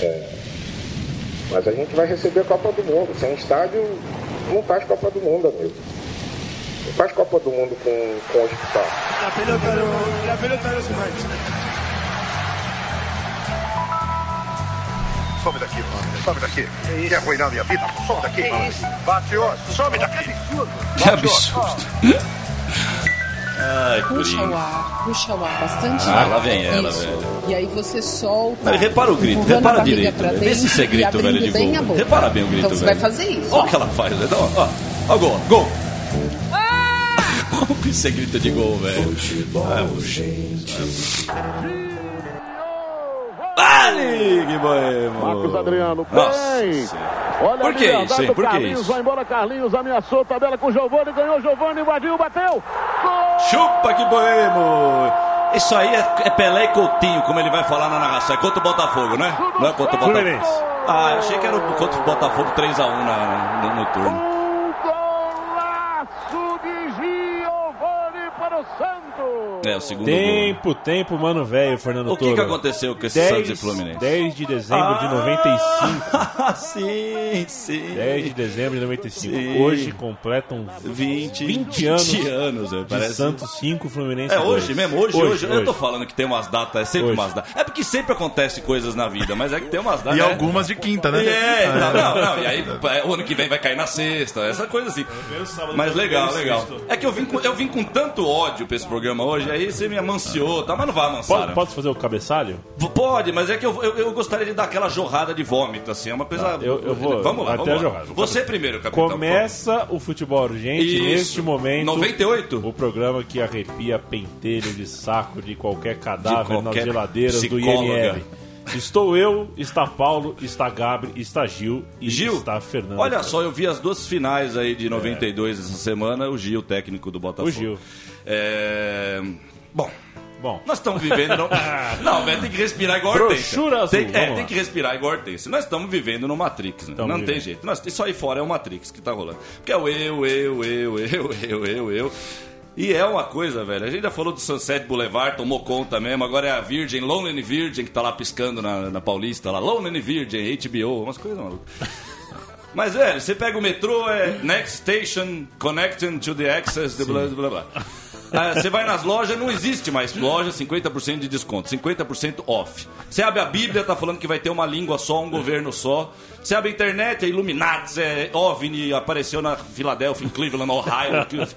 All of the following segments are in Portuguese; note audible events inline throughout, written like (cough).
É, mas a gente vai receber a Copa do Mundo. Sem estádio, não faz Copa do Mundo, amigo. Não faz Copa do Mundo com, com hospital. La pelota no, la pelota no se. Some daqui, mano. Some daqui. Quer arruinar minha vida? Some daqui, mano. Mafioso, some daqui. Que absurdo. Ai, Puxa o ar, puxa o ar, bastante Ah, ar. lá vem ela, Isso. velho. E aí você solta. Mas repara o grito, repara direito. velho. Vê se isso é grito, velho, de bem gol. Repara bem o grito, Então você velho. vai fazer isso. Olha o que ela faz, velho. Ó, ó, ó o gol, gol. Como que isso é grito de gol, velho? Dale, que boemo. Marcos Adriano, bem. Olha Por que isso, hein? Por que Carlinhos, isso? vai embora Carlinhos, ameaçou, tabela com o Giovani, ganhou Giovani, invadiu, bateu. Gol! Chupa que boemo! Isso aí é, é Pelé e Coutinho, como ele vai falar na narração. É contra o Botafogo, né? Não é contra o Botafogo. Ah, eu achei que era o- contra o Botafogo 3x1 na, no, no turno. Um golaço de Giovani para o Santos. É, o segundo gol. Tempo, tempo, mano, velho, Fernando O que, Toro. que aconteceu com esse 10, Santos e Fluminense? 10 de dezembro de 95. Ah, (laughs) sim, sim. 10 de dezembro de 95. Sim. Hoje completam 20, 20 anos 20 anos, de parece. Santos 5, Fluminense É 2. hoje mesmo, hoje, hoje, Eu tô falando que tem umas datas, é sempre Hoje. umas datas. É porque sempre acontece coisas na vida, mas é que tem umas (laughs) datas. E né? algumas de quinta, né? É, não, (laughs) não, não. E aí, é, o ano que vem vai cair na sexta, essa coisa assim. Mas legal, legal. É que eu vim, com, eu vim com tanto ódio pra esse programa hoje, aí você me amanciou, tá? Mas não vai amansar. Pode, posso fazer o cabeçalho? V- Pode, mas é que eu, eu, eu gostaria de dar aquela jorrada de vômito, assim. É uma coisa. Tá, eu- eu vou- Vamos lá, até vamos a lá. jorrada. Você primeiro, capitão. Começa o futebol urgente Isso. neste momento. 98? O programa que arrepia pentelho de saco de qualquer cadáver De qualquer nas geladeiras do psicóloga. IML. Estou eu, está Paulo, está Gabri, está Gil e Gil, está Fernando. Olha só, eu vi as duas finais aí de 92 essa semana, o Gil, técnico do Botafogo. O Gil. É... Bom, Bom, nós estamos vivendo. (laughs) Não, não velho, tem que respirar igual Hortência. Tem, é, vamos tem que respirar igual Hortência. Nós estamos vivendo no Matrix, né? Tamo não tem vivendo. jeito. Nós, isso aí fora é o Matrix que tá rolando. Porque é o eu, eu, eu, eu, eu, eu, eu. E é uma coisa, velho. A gente já falou do Sunset Boulevard, tomou conta mesmo. Agora é a Virgin, Lonely Virgin, que tá lá piscando na, na Paulista, lá. Lonely Virgin, HBO, umas coisas malucas. (laughs) Mas, velho, você pega o metrô, é next station, connecting to the access, blá, blá, blá. Ah, Você vai nas lojas, não existe mais loja, 50% de desconto, 50% off. Você abre a Bíblia, tá falando que vai ter uma língua só, um governo só. Você abre a internet, é Illuminati, é OVNI, apareceu na Filadélfia, em Cleveland, Ohio, que os.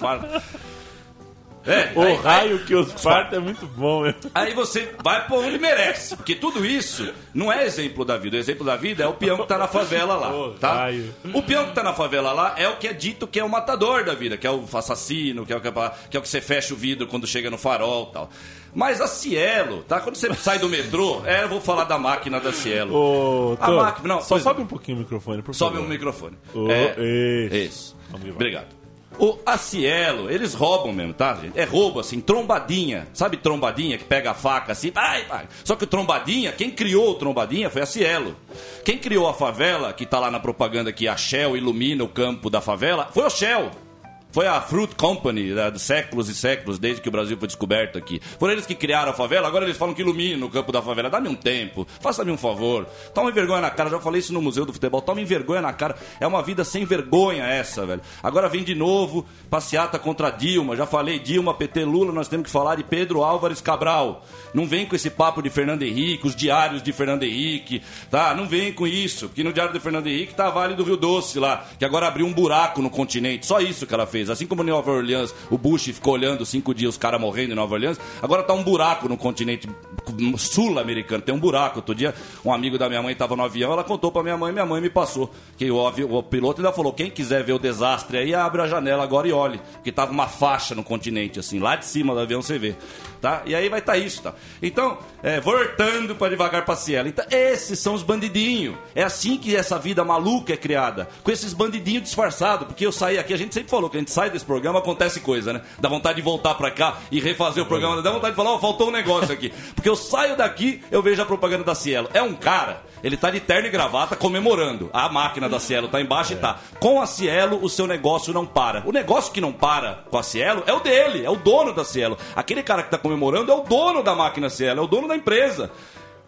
É, o aí- raio que os parta é muito bom. hein? Aí você vai pra onde merece. Porque tudo isso não é exemplo da vida. O exemplo da vida é o peão que tá na favela lá. (laughs) Ô, Tá? raio. O peão que tá na favela lá é o que é dito que é o matador da vida, que é o assassino, que é o que, é que é o que você fecha o vidro quando chega no farol e tal. Mas a Cielo, tá? Quando você sai do metrô, é, eu vou falar da máquina da Cielo. A máquina- não, só sobe um pouquinho o microfone, por Sobe favor. o microfone. Ô, É, isso. isso. Obrigado. O a Cielo, eles roubam mesmo, tá, gente? É roubo, assim, trombadinha. Sabe trombadinha que pega a faca assim? Ai, ai. Só que o trombadinha, quem criou o trombadinha foi a Cielo. Quem criou a favela, que tá lá na propaganda que a Shell ilumina o campo da favela, foi o Shell. Foi a Fruit Company né, de séculos e séculos, desde que o Brasil foi descoberto aqui. Foram eles que criaram a favela, agora eles falam que ilumina o campo da favela. Dá-me um tempo, faça-me um favor. Tome vergonha na cara, já falei isso no Museu do Futebol. Tome vergonha na cara. É uma vida sem vergonha essa, velho. Agora vem de novo, passeata contra Dilma. Já falei Dilma, PT, Lula, nós temos que falar de Pedro Álvares Cabral. Não vem com esse papo de Fernando Henrique, os diários de Fernando Henrique, tá? Não vem com isso, porque no diário de Fernando Henrique tá a Vale do Rio Doce lá, que agora abriu um buraco no continente. Só isso que ela fez. Assim como em Nova Orleans, o Bush ficou olhando cinco dias os caras morrendo em Nova Orleans, agora tá um buraco no continente sul-americano. Tem um buraco. Outro dia, um amigo da minha mãe tava no avião, ela contou pra minha mãe, minha mãe me passou. Que o, o piloto ainda falou: quem quiser ver o desastre aí, abre a janela agora e olhe. Porque tava uma faixa no continente, assim, lá de cima do avião você vê. Tá? E aí vai estar isso, tá? Então, é, voltando para devagar pra Cielo. Então, esses são os bandidinhos. É assim que essa vida maluca é criada. Com esses bandidinhos disfarçados. Porque eu saí aqui, a gente sempre falou que a gente sai desse programa, acontece coisa, né? Dá vontade de voltar pra cá e refazer o programa. Dá vontade de falar, ó, faltou um negócio aqui. Porque eu saio daqui, eu vejo a propaganda da Cielo. É um cara, ele tá de terno e gravata comemorando. A máquina da Cielo tá embaixo e tá. Com a Cielo, o seu negócio não para. O negócio que não para com a Cielo é o dele, é o dono da Cielo. Aquele cara que tá comemorando é o dono da máquina Cielo, é o dono da empresa.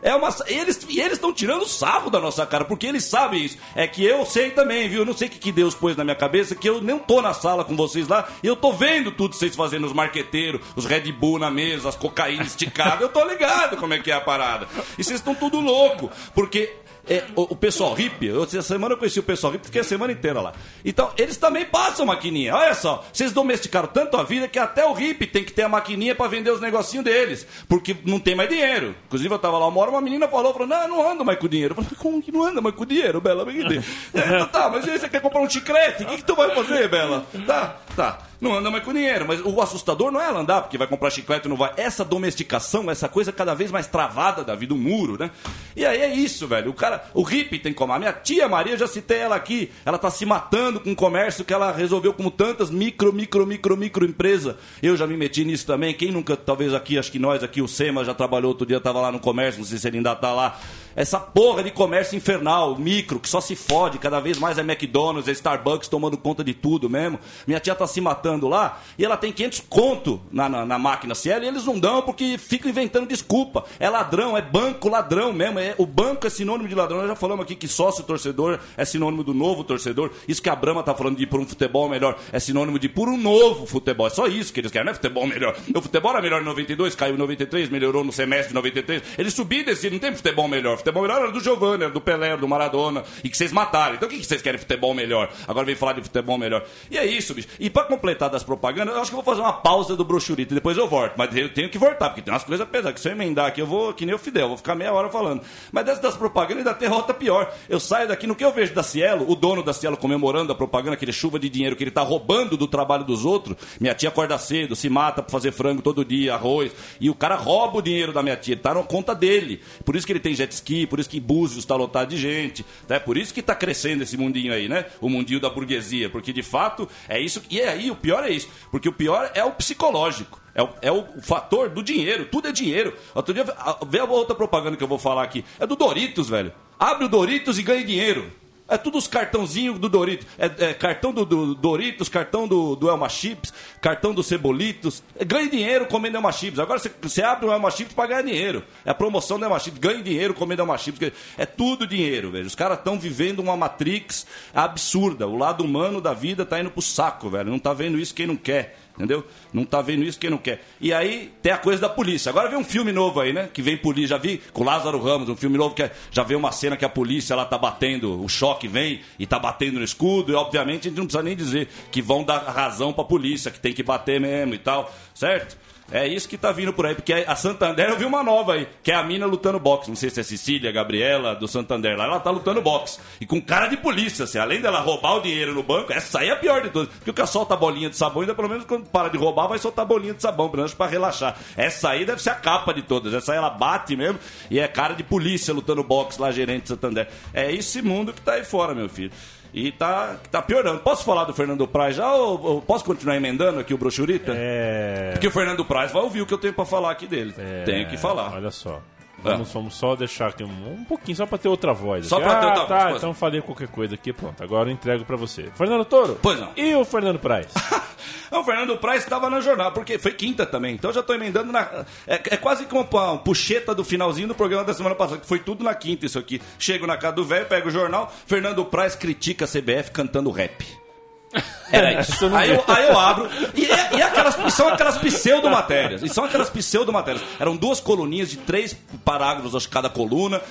É uma, eles, eles estão tirando sarro da nossa cara, porque eles sabem isso. É que eu sei também, viu? Eu não sei o que, que Deus pôs na minha cabeça, que eu não tô na sala com vocês lá, e eu tô vendo tudo vocês fazendo, os marqueteiros, os Red Bull na mesa, as cocaína esticadas. eu tô ligado como é que é a parada. E vocês estão tudo louco, porque é, o, o pessoal hippie, eu, essa semana eu conheci o pessoal hippie, fiquei a semana inteira lá. Então, eles também passam maquininha. Olha só, vocês domesticaram tanto a vida que até o hippie tem que ter a maquininha pra vender os negocinhos deles. Porque não tem mais dinheiro. Inclusive, eu tava lá uma hora, uma menina falou, falou, não, não ando mais com dinheiro. Eu falei, como que não anda mais com dinheiro, Bela? (laughs) é, tá, mas aí você quer comprar um chiclete? O que, que tu vai fazer, Bela? Tá, tá não anda mais com dinheiro. Mas o assustador não é ela andar, porque vai comprar chiclete e não vai. Essa domesticação, essa coisa cada vez mais travada da vida, um muro, né? E aí é isso, velho. O cara, o hippie tem como. A minha tia Maria, já citei ela aqui, ela tá se matando com o comércio que ela resolveu como tantas micro, micro, micro, micro empresa. Eu já me meti nisso também. Quem nunca, talvez aqui, acho que nós aqui, o SEMA já trabalhou outro dia, tava lá no comércio, não sei se ele ainda tá lá. Essa porra de comércio infernal, micro, que só se fode, cada vez mais é McDonald's, é Starbucks tomando conta de tudo mesmo. Minha tia tá se matando lá e ela tem 500 conto na, na, na máquina Cielo e eles não dão porque ficam inventando desculpa. É ladrão, é banco ladrão mesmo. É, o banco é sinônimo de ladrão. Nós já falamos aqui que sócio torcedor é sinônimo do novo torcedor. Isso que a Brama tá falando de por um futebol melhor é sinônimo de por um novo futebol. É só isso que eles querem, não é futebol melhor. O futebol era melhor em 92, caiu em 93, melhorou no semestre de 93. Eles subiram e desceram, não tem futebol melhor futebol melhor era do Giovanni, era do Pelé, do Maradona, e que vocês mataram. Então o que, vocês querem futebol melhor? Agora vem falar de futebol melhor. E é isso, bicho. E pra completar das propagandas, eu acho que eu vou fazer uma pausa do brochurito e depois eu volto. Mas eu tenho que voltar, porque tem umas coisas pesadas. Que se eu emendar aqui, eu vou que nem o Fidel, vou ficar meia hora falando. Mas dessas das propagandas ainda tem rota pior. Eu saio daqui, no que eu vejo da Cielo, o dono da Cielo comemorando a propaganda, aquele chuva de dinheiro que ele tá roubando do trabalho dos outros. Minha tia acorda cedo, se mata pra fazer frango todo dia, arroz. E o cara rouba o dinheiro da minha tia, ele tá na conta dele. Por isso que ele tem jet ski, por isso que Búzios tá lotado de gente. É por isso que está crescendo esse mundinho aí, né? O mundinho da burguesia. Porque de fato é isso. E aí o pior é isso. Porque o pior é o psicológico. É o, é o fator do dinheiro. Tudo é dinheiro. Outro dia, vê a outra propaganda que eu vou falar aqui. É do Doritos, velho. Abre o Doritos e ganhe dinheiro. É tudo os cartãozinhos do Doritos. É, é cartão do, do, Doritos, cartão do, do Elma Chips, cartão do Cebolitos. Ganhe dinheiro comendo Elma Chips. Agora você abre o Elma Chips para ganhar dinheiro. É a promoção do Elma Chips. Ganhe dinheiro comendo Elma Chips. É tudo dinheiro, velho. Os caras estão vivendo uma Matrix absurda. O lado humano da vida tá indo pro saco, velho. Não tá vendo isso quem não quer. Entendeu? Não tá vendo isso quem não quer. E aí tem a coisa da polícia. Agora vem um filme novo aí, né? Que vem polícia. Já vi com Lázaro Ramos, um filme novo que é, já vê uma cena que a polícia ela tá batendo, o choque vem e tá batendo no escudo. E obviamente a gente não precisa nem dizer que vão dar razão pra polícia, que tem que bater mesmo e tal, certo? É isso que tá vindo por aí, porque a Santander eu vi uma nova aí, que é a mina lutando boxe. Não sei se é Cecília, Gabriela, do Santander lá, ela tá lutando boxe. E com cara de polícia, assim, além dela roubar o dinheiro no banco, essa aí é a pior de todas. Porque o que solta a bolinha de sabão, ainda pelo menos quando para de roubar, vai soltar a bolinha de sabão, pelo menos pra relaxar. Essa aí deve ser a capa de todas. Essa aí ela bate mesmo e é cara de polícia lutando boxe lá, gerente de Santander. É esse mundo que tá aí fora, meu filho. E tá, tá piorando. Posso falar do Fernando Praz já ou, ou posso continuar emendando aqui o brochurita? É. Porque o Fernando Praz vai ouvir o que eu tenho pra falar aqui dele. É... Tenho que falar. Olha só. Vamos, ah. vamos só deixar aqui um, um pouquinho, só pra ter outra voz. Só aqui. pra ter ah, outra tá, voz. então falei qualquer coisa aqui, pronto. Agora eu entrego pra você. Fernando Toro? Pois não. E o Fernando Praz? (laughs) o Fernando Praz estava na jornada, porque foi quinta também. Então eu já tô emendando na. É, é quase como uma puxeta do finalzinho do programa da semana passada, que foi tudo na quinta isso aqui. Chego na casa do velho, pego o jornal, Fernando Praz critica a CBF cantando rap. Era isso. Aí eu, aí eu abro. E, e aquelas, e são aquelas pseudo-matérias. E são aquelas pseudo-matérias. Eram duas coluninhas de três parágrafos, acho, cada coluna.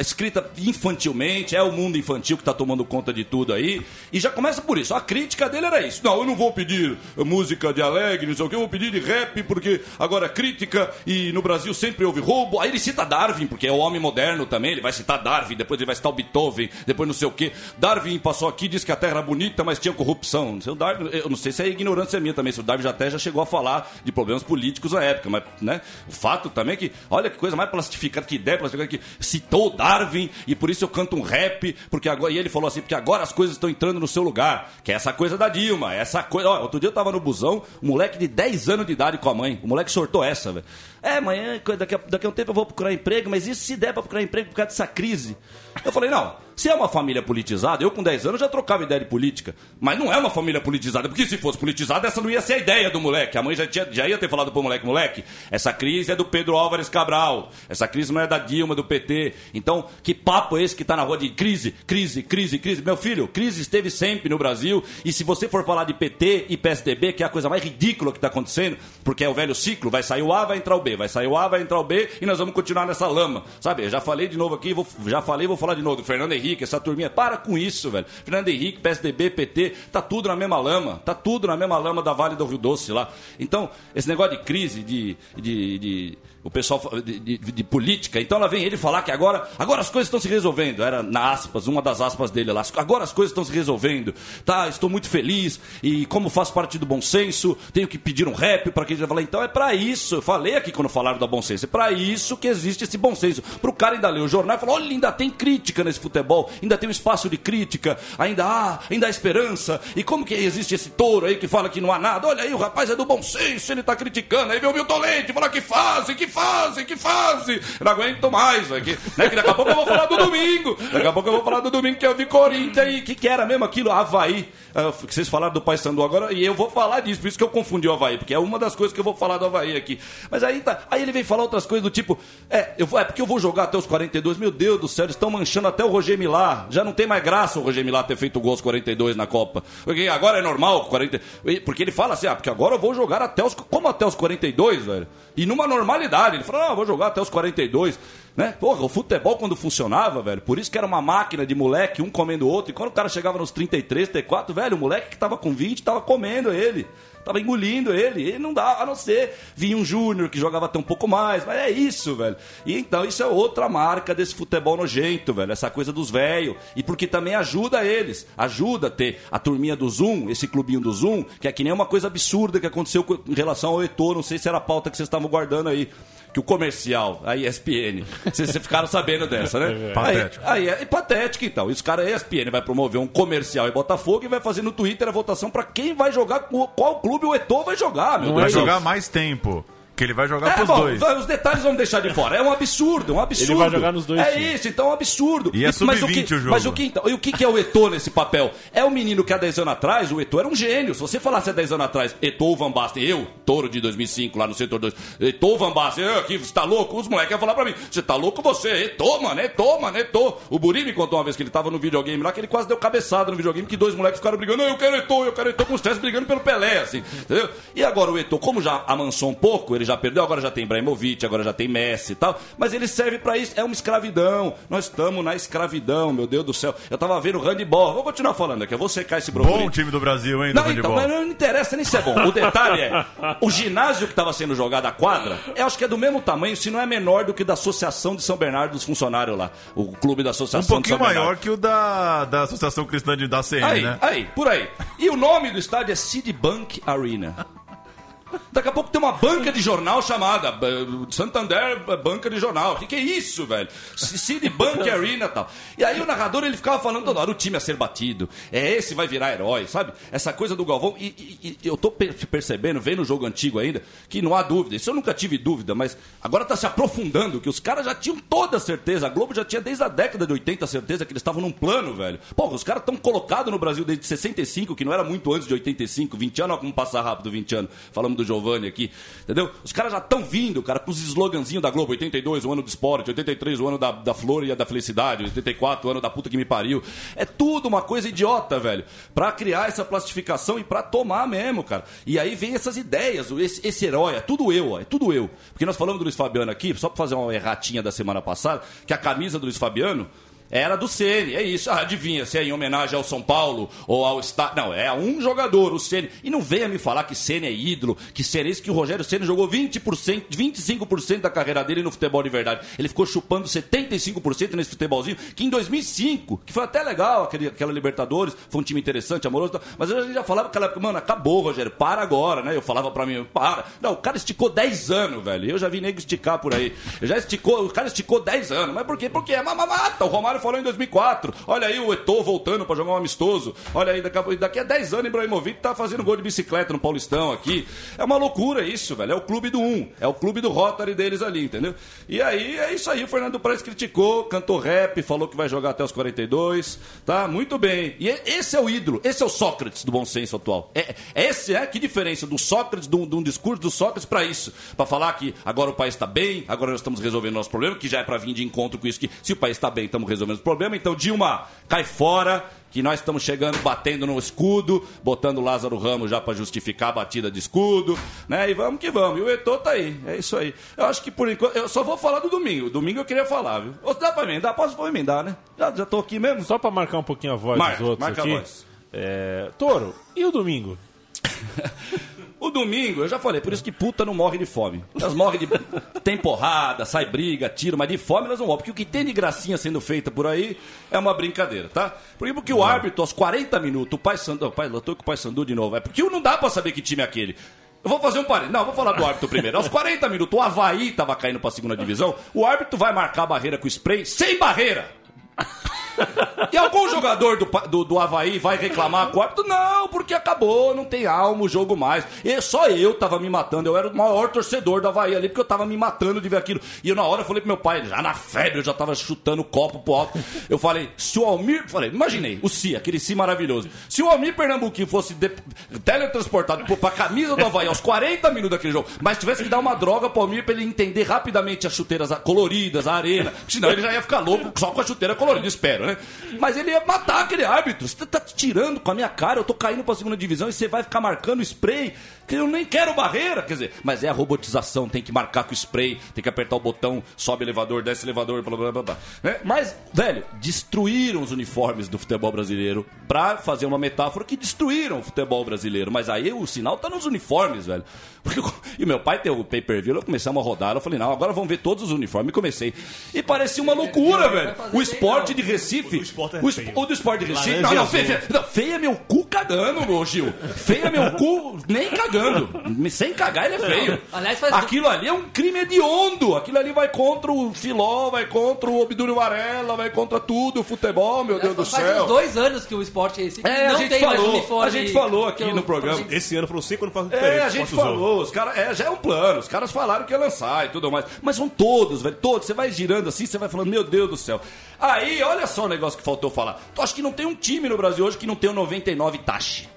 Escrita infantilmente, é o mundo infantil que está tomando conta de tudo aí. E já começa por isso. A crítica dele era isso. Não, eu não vou pedir música de alegre, não sei o que, eu vou pedir de rap, porque agora crítica e no Brasil sempre houve roubo. Aí ele cita Darwin, porque é o homem moderno também. Ele vai citar Darwin, depois ele vai citar o Beethoven, depois não sei o que. Darwin passou aqui, disse que a Terra era bonita, mas tinha corrupção. O Darwin, eu não sei se é ignorância minha também, se o Darwin já até já chegou a falar de problemas políticos na época, mas né, o fato também é que, olha que coisa mais plastificada, que ideia plastificada que citou Darwin e por isso eu canto um rap, porque agora, e ele falou assim, porque agora as coisas estão entrando no seu lugar, que é essa coisa da Dilma, essa coisa, ó, outro dia eu tava no busão, um moleque de 10 anos de idade com a mãe, o moleque sortou essa, velho. É, amanhã, daqui a, daqui a um tempo eu vou procurar emprego, mas isso se der pra procurar emprego por causa dessa crise. Eu falei, não, Se é uma família politizada, eu com 10 anos já trocava ideia de política. Mas não é uma família politizada, porque se fosse politizada, essa não ia ser a ideia do moleque. A mãe já, tinha, já ia ter falado pro moleque, moleque, essa crise é do Pedro Álvares Cabral, essa crise não é da Dilma, do PT. Então, que papo é esse que tá na rua de crise, crise, crise, crise? Meu filho, crise esteve sempre no Brasil, e se você for falar de PT e PSDB, que é a coisa mais ridícula que tá acontecendo, porque é o velho ciclo, vai sair o A, vai entrar o B, vai sair o A, vai entrar o B, e nós vamos continuar nessa lama. Sabe, eu já falei de novo aqui, vou, já falei, vou falar de novo do Fernando Henrique, essa turminha, para com isso, velho. Fernando Henrique, PSDB, PT, tá tudo na mesma lama, tá tudo na mesma lama da Vale do Rio Doce lá. Então, esse negócio de crise, de, de, de o pessoal de, de- de política. Então lá vem ele falar que agora, agora as coisas estão se resolvendo. Era na aspas, uma das aspas dele lá. Agora as coisas estão se resolvendo. Tá, estou muito feliz e como faço parte do bom senso, tenho que pedir um rap para que ele fale. Então é para isso. Eu falei aqui quando falaram da bom senso. É para isso que existe esse bom senso. Pro cara ainda ler o jornal e falar: "Olha, ainda tem crítica nesse futebol, ainda tem um espaço de crítica, ainda há, ainda há esperança. E como que existe esse touro aí que fala que não há nada? Olha aí, o rapaz é do bom senso, ele tá criticando. Aí vem o Milton Leite falar que fazem, que fazem, que. Eu não aguento mais. Que, né, que daqui a pouco eu vou falar do domingo. Daqui a pouco eu vou falar do domingo que eu vi Corinthians e que, que era mesmo aquilo, Havaí. Ah, que vocês falaram do Paysandu agora, e eu vou falar disso, por isso que eu confundi o Havaí, porque é uma das coisas que eu vou falar do Havaí aqui. Mas aí tá, aí ele vem falar outras coisas do tipo, é, eu vou, é porque eu vou jogar até os 42, meu Deus do céu, eles estão manchando até o Roger Milá. Já não tem mais graça o Roger Milá ter feito o gol aos 42 na Copa. Porque agora é normal, 40, porque ele fala assim, ah, porque agora eu vou jogar até os, como até os 42, velho? E numa normalidade, ele fala, ah, vou jogar até os 42. Né? Porra, o futebol quando funcionava, velho, por isso que era uma máquina de moleque, um comendo o outro. E quando o cara chegava nos 33, 34, velho, o moleque que tava com 20 tava comendo ele. Tava engolindo ele. Ele não dá, a não ser vinha um Júnior que jogava até um pouco mais. Mas é isso, velho. E então isso é outra marca desse futebol nojento, velho. Essa coisa dos velhos. E porque também ajuda eles. Ajuda a ter a turminha do Zoom, esse clubinho do Zoom, que é que nem uma coisa absurda que aconteceu em relação ao Eto'o. Não sei se era a pauta que vocês estavam guardando aí que o comercial, a ESPN, vocês ficaram sabendo dessa, né? (laughs) Patético. Aí, aí é patético, então. E os caras, a ESPN vai promover um comercial em Botafogo e vai fazer no Twitter a votação pra quem vai jogar, qual clube o Eto'o vai jogar, meu Vai Deus. jogar mais tempo. Que ele vai jogar É, pros bom, dois. os detalhes vamos deixar de fora. É um absurdo, é um absurdo. Ele vai jogar nos dois É times. isso, então é um absurdo. E é mas o sub-20 que, o jogo. Mas o que, então, e o que, que é o Eto'o nesse papel? É o menino que há 10 anos atrás, o Eto'o era um gênio. Se você falasse há 10 anos atrás, Eto'o Van Basten, eu, touro de 2005, lá no setor 2, Eto'o Van Basten, eu aqui, você tá louco? Os moleques iam falar pra mim, você tá louco você? Eto'o, mano, Eto'o, mano, Eto'o. O Buri me contou uma vez que ele tava no videogame lá, que ele quase deu cabeçada no videogame, que dois moleques ficaram brigando, não, eu quero Eto'o, eu quero Eto'o, com os três brigando pelo Pelé, assim, entendeu? E agora o Eto'o, como já amansou um pouco, ele já perdeu, agora já tem Ibrahimovic, agora já tem Messi e tal, mas ele serve pra isso, é uma escravidão. Nós estamos na escravidão, meu Deus do céu. Eu tava vendo o handball, vou continuar falando aqui, eu vou secar esse brocoli. Bom time do Brasil, hein, do Não, então, mas não interessa nem se é bom. O detalhe é, (laughs) o ginásio que estava sendo jogado a quadra, eu acho que é do mesmo tamanho, se não é menor do que da Associação de São Bernardo dos Funcionários lá. O clube da Um Associação de São pouquinho Bernardo. maior que o da, da Associação Cristã de, da CN, Aí, né? aí, por aí. E o nome do estádio é Citibank Arena. Daqui a pouco tem uma banca de jornal chamada eh, Santander eh, Banca de Jornal. O que, que é isso, velho? Citibank (laughs) Arena e tal. E aí o narrador ele ficava falando toda hora: o time a ser batido. É esse vai virar herói, sabe? Essa coisa do Galvão. E, e- e eu tô per- percebendo, vendo o jogo antigo ainda, que não há dúvida. Isso eu nunca tive dúvida, mas agora tá se aprofundando, que os caras já tinham toda a certeza. A Globo já tinha desde a década de 80 a certeza que eles estavam num plano, velho. Porra, os caras estão colocados no Brasil desde 65, que não era muito antes de 85, 20 anos, olha como passar rápido 20 anos. Falamos do Giovanni aqui, entendeu? Os caras já estão vindo, cara, com os sloganzinhos da Globo. 82, o ano do esporte, 83, o ano da, da flor e da felicidade, 84, o ano da puta que me pariu. É tudo uma coisa idiota, velho. Pra criar essa plastificação e pra tomar mesmo, cara. E aí vem essas ideias, esse, esse herói, é tudo eu, ó, é tudo eu. Porque nós falamos do Luiz Fabiano aqui, só pra fazer uma erratinha da semana passada, que a camisa do Luiz Fabiano era do Ceni, é isso. Ah, adivinha se é em homenagem ao São Paulo ou ao Estado. Não, é a um jogador, o Ceni. E não venha me falar que Ceni é ídolo, que Ceni é isso que o Rogério Ceni jogou 20%, 25% da carreira dele no futebol de verdade. Ele ficou chupando 75% nesse futebolzinho, que em 2005, que foi até legal aquele, aquela Libertadores, foi um time interessante, amoroso, mas a gente já falava naquela época, mano, acabou, Rogério, para agora, né? Eu falava pra mim, para. Não, o cara esticou 10 anos, velho. Eu já vi nego esticar por aí. Já esticou, o cara esticou 10 anos. Mas por quê? Porque é mamamata. O Romário Falou em 2004. Olha aí o Eto'o voltando pra jogar um amistoso. Olha aí, daqui a, daqui a 10 anos, Ibrahimovic tá fazendo gol de bicicleta no Paulistão aqui. É uma loucura isso, velho. É o clube do 1. É o clube do Rotary deles ali, entendeu? E aí, é isso aí. O Fernando Praz criticou, cantou rap, falou que vai jogar até os 42. Tá? Muito bem. E e- esse é o ídolo. Esse é o Sócrates do bom senso atual. É, esse é que diferença do Sócrates, de um, um discurso do Sócrates pra isso. Pra falar que agora o país tá bem, agora nós estamos resolvendo nosso problema, que já é pra vir de encontro com isso, que se o país tá bem, estamos resolvendo o problema. Então, Dilma, cai fora, que nós estamos chegando, batendo no escudo, botando o Lázaro Ramos já pra justificar a batida de escudo, né? E vamos que vamos. E o Eto'o tá aí, é isso aí. Eu acho que por enquanto, eu só vou falar do domingo. Domingo eu queria falar, viu? Ou dá pra emendar? Posso emendar, né? Já, já tô aqui mesmo? Só pra marcar um pouquinho a voz Marca, dos outros marca a aqui. voz. É, Toro, e o domingo? (laughs) O domingo, eu já falei, por isso que puta não morre de fome. Elas morrem de. (laughs) tem porrada, sai briga, tiro, mas de fome elas não morrem. Porque o que tem de gracinha sendo feita por aí é uma brincadeira, tá? Porque, porque o árbitro, aos 40 minutos, o pai Sandu. Pai, eu tô com o pai Sandu de novo. É porque não dá pra saber que time é aquele. Eu vou fazer um parênteses. Não, vou falar do árbitro primeiro. Aos 40 minutos, o Havaí tava caindo pra segunda divisão. O árbitro vai marcar a barreira com spray sem barreira. (laughs) E algum jogador do, do, do Havaí vai reclamar com árbitro? Não, porque acabou, não tem alma o jogo mais. E só eu tava me matando, eu era o maior torcedor do Havaí ali, porque eu tava me matando de ver aquilo. E eu, na hora eu falei pro meu pai, já na febre, eu já tava chutando o copo pro alto. Eu falei, se o Almir. Falei, imaginei, o Si, aquele Si maravilhoso. Se o Almir Pernambuquinho fosse de- teletransportado pô, pra camisa do Havaí aos 40 minutos daquele jogo, mas tivesse que dar uma droga pro Almir pra ele entender rapidamente as chuteiras coloridas, a arena, senão ele já ia ficar louco só com a chuteira colorida, espero, né? Mas ele ia matar aquele árbitro. Você tá tirando com a minha cara, eu tô caindo pra segunda divisão e você vai ficar marcando spray, que eu nem quero barreira, quer dizer, mas é a robotização, tem que marcar com spray, tem que apertar o botão, sobe elevador, desce elevador, blá blá blá blá. né? Mas, velho, destruíram os uniformes do futebol brasileiro pra fazer uma metáfora que destruíram o futebol brasileiro. Mas aí o sinal tá nos uniformes, velho. Porque, (laughs) e meu pai tem o pay-per-view, eu começamos a rodar, eu falei, não, agora vamos ver todos os uniformes. E comecei. E parecia uma loucura, velho. O esporte de Recife. O, esporte é feio. o do esporte de Recife. Laranja Não, não, feio, feio, não, feio é meu cu cagando, meu Gil. Feio é meu cu nem cagando. Sem cagar, ele é feio. Aliás, faz- Aquilo ali é um crime hediondo. Aquilo ali vai contra o Filó, vai contra o Obdúrio Varela, vai contra tudo, o futebol, meu Deus do Faz céu. uns dois anos que o esporte Recife É, a não gente tem mais falou, uniforme. a gente falou aqui eu- no programa. Esse ano foram cinco anos fazendo. É, a gente falou, os caras, é, já é um plano, os caras falaram que ia lançar e tudo mais. Mas são todos, velho, todos. Você vai girando assim, você vai falando, meu Deus do céu. Aí, olha só o negócio que faltou falar. Tu acha que não tem um time no Brasil hoje que não tem o 99 Tachi?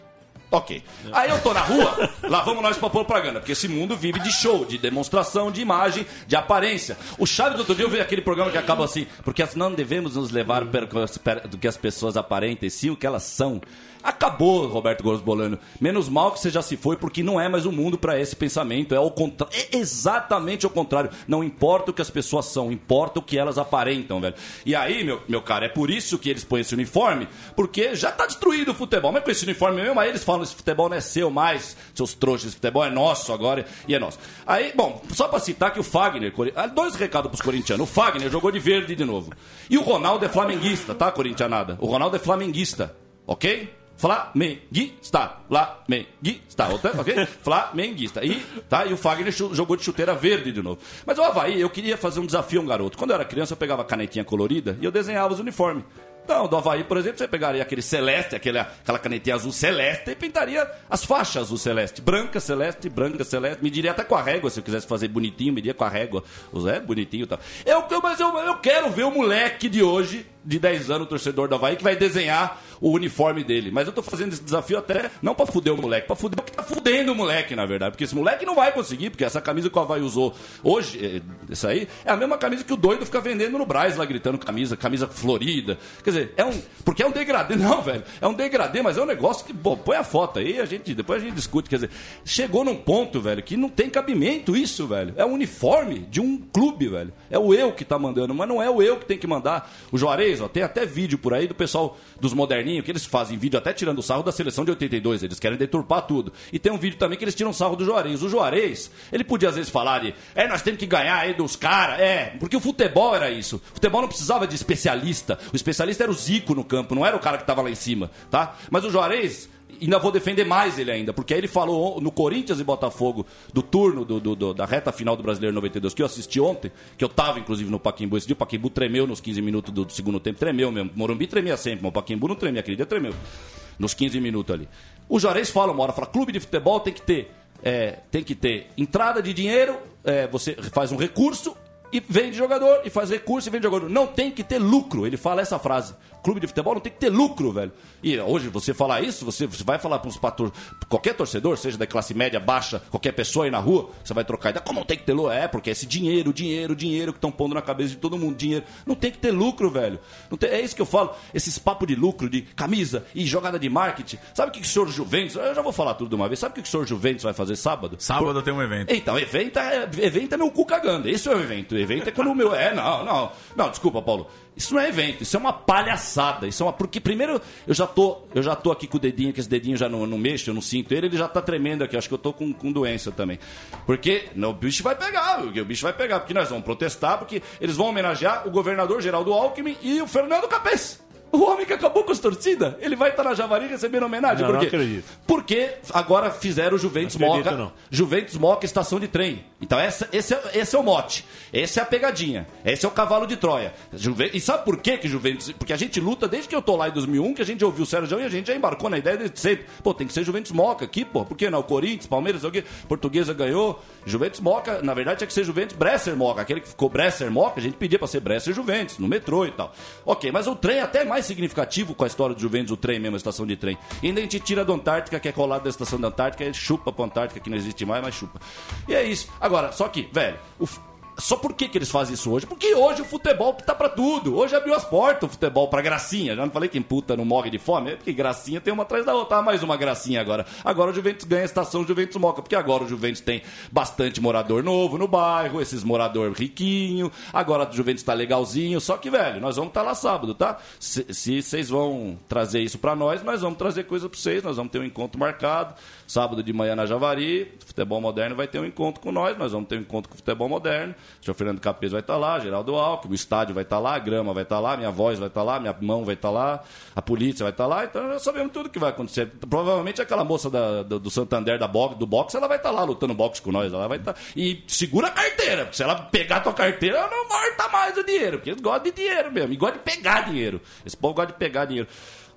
Ok. Aí eu tô na rua, (laughs) lá vamos nós pra propaganda, porque esse mundo vive de show, de demonstração, de imagem, de aparência. O Chaves, outro dia, eu vi aquele programa que acaba assim, porque não devemos nos levar do que as pessoas aparentem, sim o que elas são. Acabou, Roberto Gomes Bolano. Menos mal que você já se foi, porque não é mais o mundo para esse pensamento. É o contrário. É exatamente o contrário. Não importa o que as pessoas são, importa o que elas aparentam, velho. E aí, meu, meu cara, é por isso que eles põem esse uniforme, porque já tá destruído o futebol. Mas com esse uniforme mesmo, aí eles falam: esse futebol não é seu mais, seus trouxas, esse futebol é nosso agora e é nosso. Aí, bom, só pra citar que o Fagner, ah, dois recados pros corintianos. O Fagner jogou de verde de novo. E o Ronaldo é flamenguista, tá, corintianada? O Ronaldo é flamenguista, ok? Flamenguista, Flamenguista, ok? (laughs) Flamenguista. E, tá, e o Fagner jogou de chuteira verde de novo. Mas o Havaí, eu queria fazer um desafio a um garoto. Quando eu era criança, eu pegava canetinha colorida e eu desenhava os uniformes. Então, do Havaí, por exemplo, você pegaria aquele celeste, aquele, aquela canetinha azul celeste, e pintaria as faixas azul celeste. Branca, celeste, branca, celeste. Mediria até com a régua, se eu quisesse fazer bonitinho, mediria com a régua. Zé, bonitinho e tal. Eu, eu- mas eu, eu quero ver o moleque de hoje, de 10 anos, torcedor do Havaí, que vai desenhar o uniforme dele. Mas eu tô fazendo esse desafio até, não pra fuder o moleque, pra fuder o que tá fudendo o moleque, na verdade. Porque esse moleque não vai conseguir, porque essa camisa que o Havaí usou hoje, é, essa aí, é a mesma camisa que o doido fica vendendo no Braz lá, gritando camisa, camisa florida. Quer dizer, é um. Porque é um degradê, (laughs) não, velho. É um degradê, mas é um negócio que, bom, põe a foto aí, a gente, depois a gente discute. Quer dizer, chegou num ponto, velho, que não tem cabimento isso, velho. É um uniforme de um clube, velho. É o eu que tá mandando, mas não é o eu que tem que mandar. O Juarez, ó, tem até vídeo por aí do pessoal dos moderninhos, que eles fazem vídeo até tirando sarro da seleção de 82. Eles querem deturpar tudo. E tem um vídeo também que eles tiram sarro do Juarez. O Juarez, ele podia às vezes falar de, é, nós temos que ganhar aí dos caras. É, porque o futebol era isso. O futebol não precisava de especialista. O especialista era o Zico no campo, não era o cara que tava lá em cima, tá? Mas o Juarez ainda vou defender mais ele ainda, porque aí ele falou no Corinthians e Botafogo do turno do, do- do- da reta final do Brasileiro 92, que eu assisti ontem, que eu tava inclusive no Paquimbu esse dia, o Paquimbu tremeu nos 15 minutos do, do segundo tempo, tremeu mesmo. Morumbi tremia sempre, mas o Paquimbu não tremia, aquele dia tremeu. Nos 15 minutos ali. O Juarez fala uma hora, fala, clube de futebol tem que ter, é, tem que ter entrada de dinheiro, é, você faz um recurso e vende jogador, e faz recurso e vende jogador. Não tem que ter lucro. Ele fala essa frase. Clube de futebol não tem que ter lucro, velho. E hoje você falar isso, você, você vai falar para uns pator, qualquer torcedor, seja da classe média, baixa, qualquer pessoa aí na rua, você vai trocar ideia. Como não tem que ter lucro? É, porque esse dinheiro, dinheiro, dinheiro que estão pondo na cabeça de todo mundo. Dinheiro. Não tem que ter lucro, velho. Não tem- é isso que eu falo. Esses papos de lucro, de camisa e jogada de marketing. Sabe o que, que o senhor Juventus. Eu já vou falar tudo de uma vez. Sabe o que, que o senhor Juventus vai fazer sábado? Sábado tem um evento. Então, evento é, evento é meu cu cagando. Isso é o evento. Evento é quando o meu. É, não, não. Não, desculpa, Paulo. Isso não é evento, isso é uma palhaçada. Isso é uma. Porque primeiro eu já tô, eu já tô aqui com o dedinho, que esse dedinho já não, não mexe, eu não sinto ele, ele já tá tremendo aqui. Acho que eu tô com, com doença também. Porque não, o bicho vai pegar, o bicho vai pegar, porque nós vamos protestar, porque eles vão homenagear o governador Geraldo Alckmin e o Fernando Capês. O homem que acabou com as torcidas, ele vai estar na Javari recebendo homenagem. Não, por não quê? acredito. Porque agora fizeram o Juventus Não acredito, Moca. não. Juventus Moca Estação de Trem. Então essa, esse, é, esse é o mote. Essa é a pegadinha. Esse é o cavalo de Troia. Juve- E sabe por quê que Juventus... Porque a gente luta desde que eu tô lá em 2001, que a gente ouviu o Sérgio e a gente já embarcou na ideia de sempre. Pô, tem que ser Juventus Moca aqui, pô. Por que não? O Corinthians, Palmeiras, o quê? Portuguesa ganhou. Juventus Moca, na verdade, tinha que ser Juventus Bresser Moca. Aquele que ficou Bresser Moca, a gente pedia pra ser Bresser Juventus, no metrô e tal. Ok, mas o trem até mais significativo com a história do Juventus, o trem mesmo, a estação de trem. E ainda a gente tira da Antártica, que é colado da estação da Antártica, e chupa pra Antártica, que não existe mais, mas chupa. E é isso. Agora, só que, velho, o só por que, que eles fazem isso hoje? Porque hoje o futebol tá pra tudo. Hoje abriu as portas o futebol pra gracinha. Já não falei que puta não morre de fome? É porque gracinha tem uma atrás da outra. Ah, mais uma gracinha agora. Agora o Juventus ganha a estação Juventus Moca. Porque agora o Juventus tem bastante morador novo no bairro, esses morador riquinho. Agora o Juventus tá legalzinho. Só que, velho, nós vamos estar lá sábado, tá? Se vocês vão trazer isso pra nós, nós vamos trazer coisa pra vocês. Nós vamos ter um encontro marcado. Sábado de manhã na Javari. Futebol Moderno vai ter um encontro com nós. Nós vamos ter um encontro com o Futebol Moderno. O senhor Fernando Capês vai estar lá, Geraldo Alckmin, o estádio vai estar lá, a grama vai estar lá, minha voz vai estar lá, minha mão vai estar lá, a polícia vai estar lá. Então nós sabemos tudo que vai acontecer. Provavelmente aquela moça da- do, do Santander da box, do boxe, ela vai estar lá lutando boxe com nós. Ela vai estar. E segura a carteira, porque se ela pegar a tua carteira, ela não volta mais o dinheiro. Porque eles gostam de dinheiro mesmo. E gostam de pegar dinheiro. Esse povo gosta de pegar dinheiro.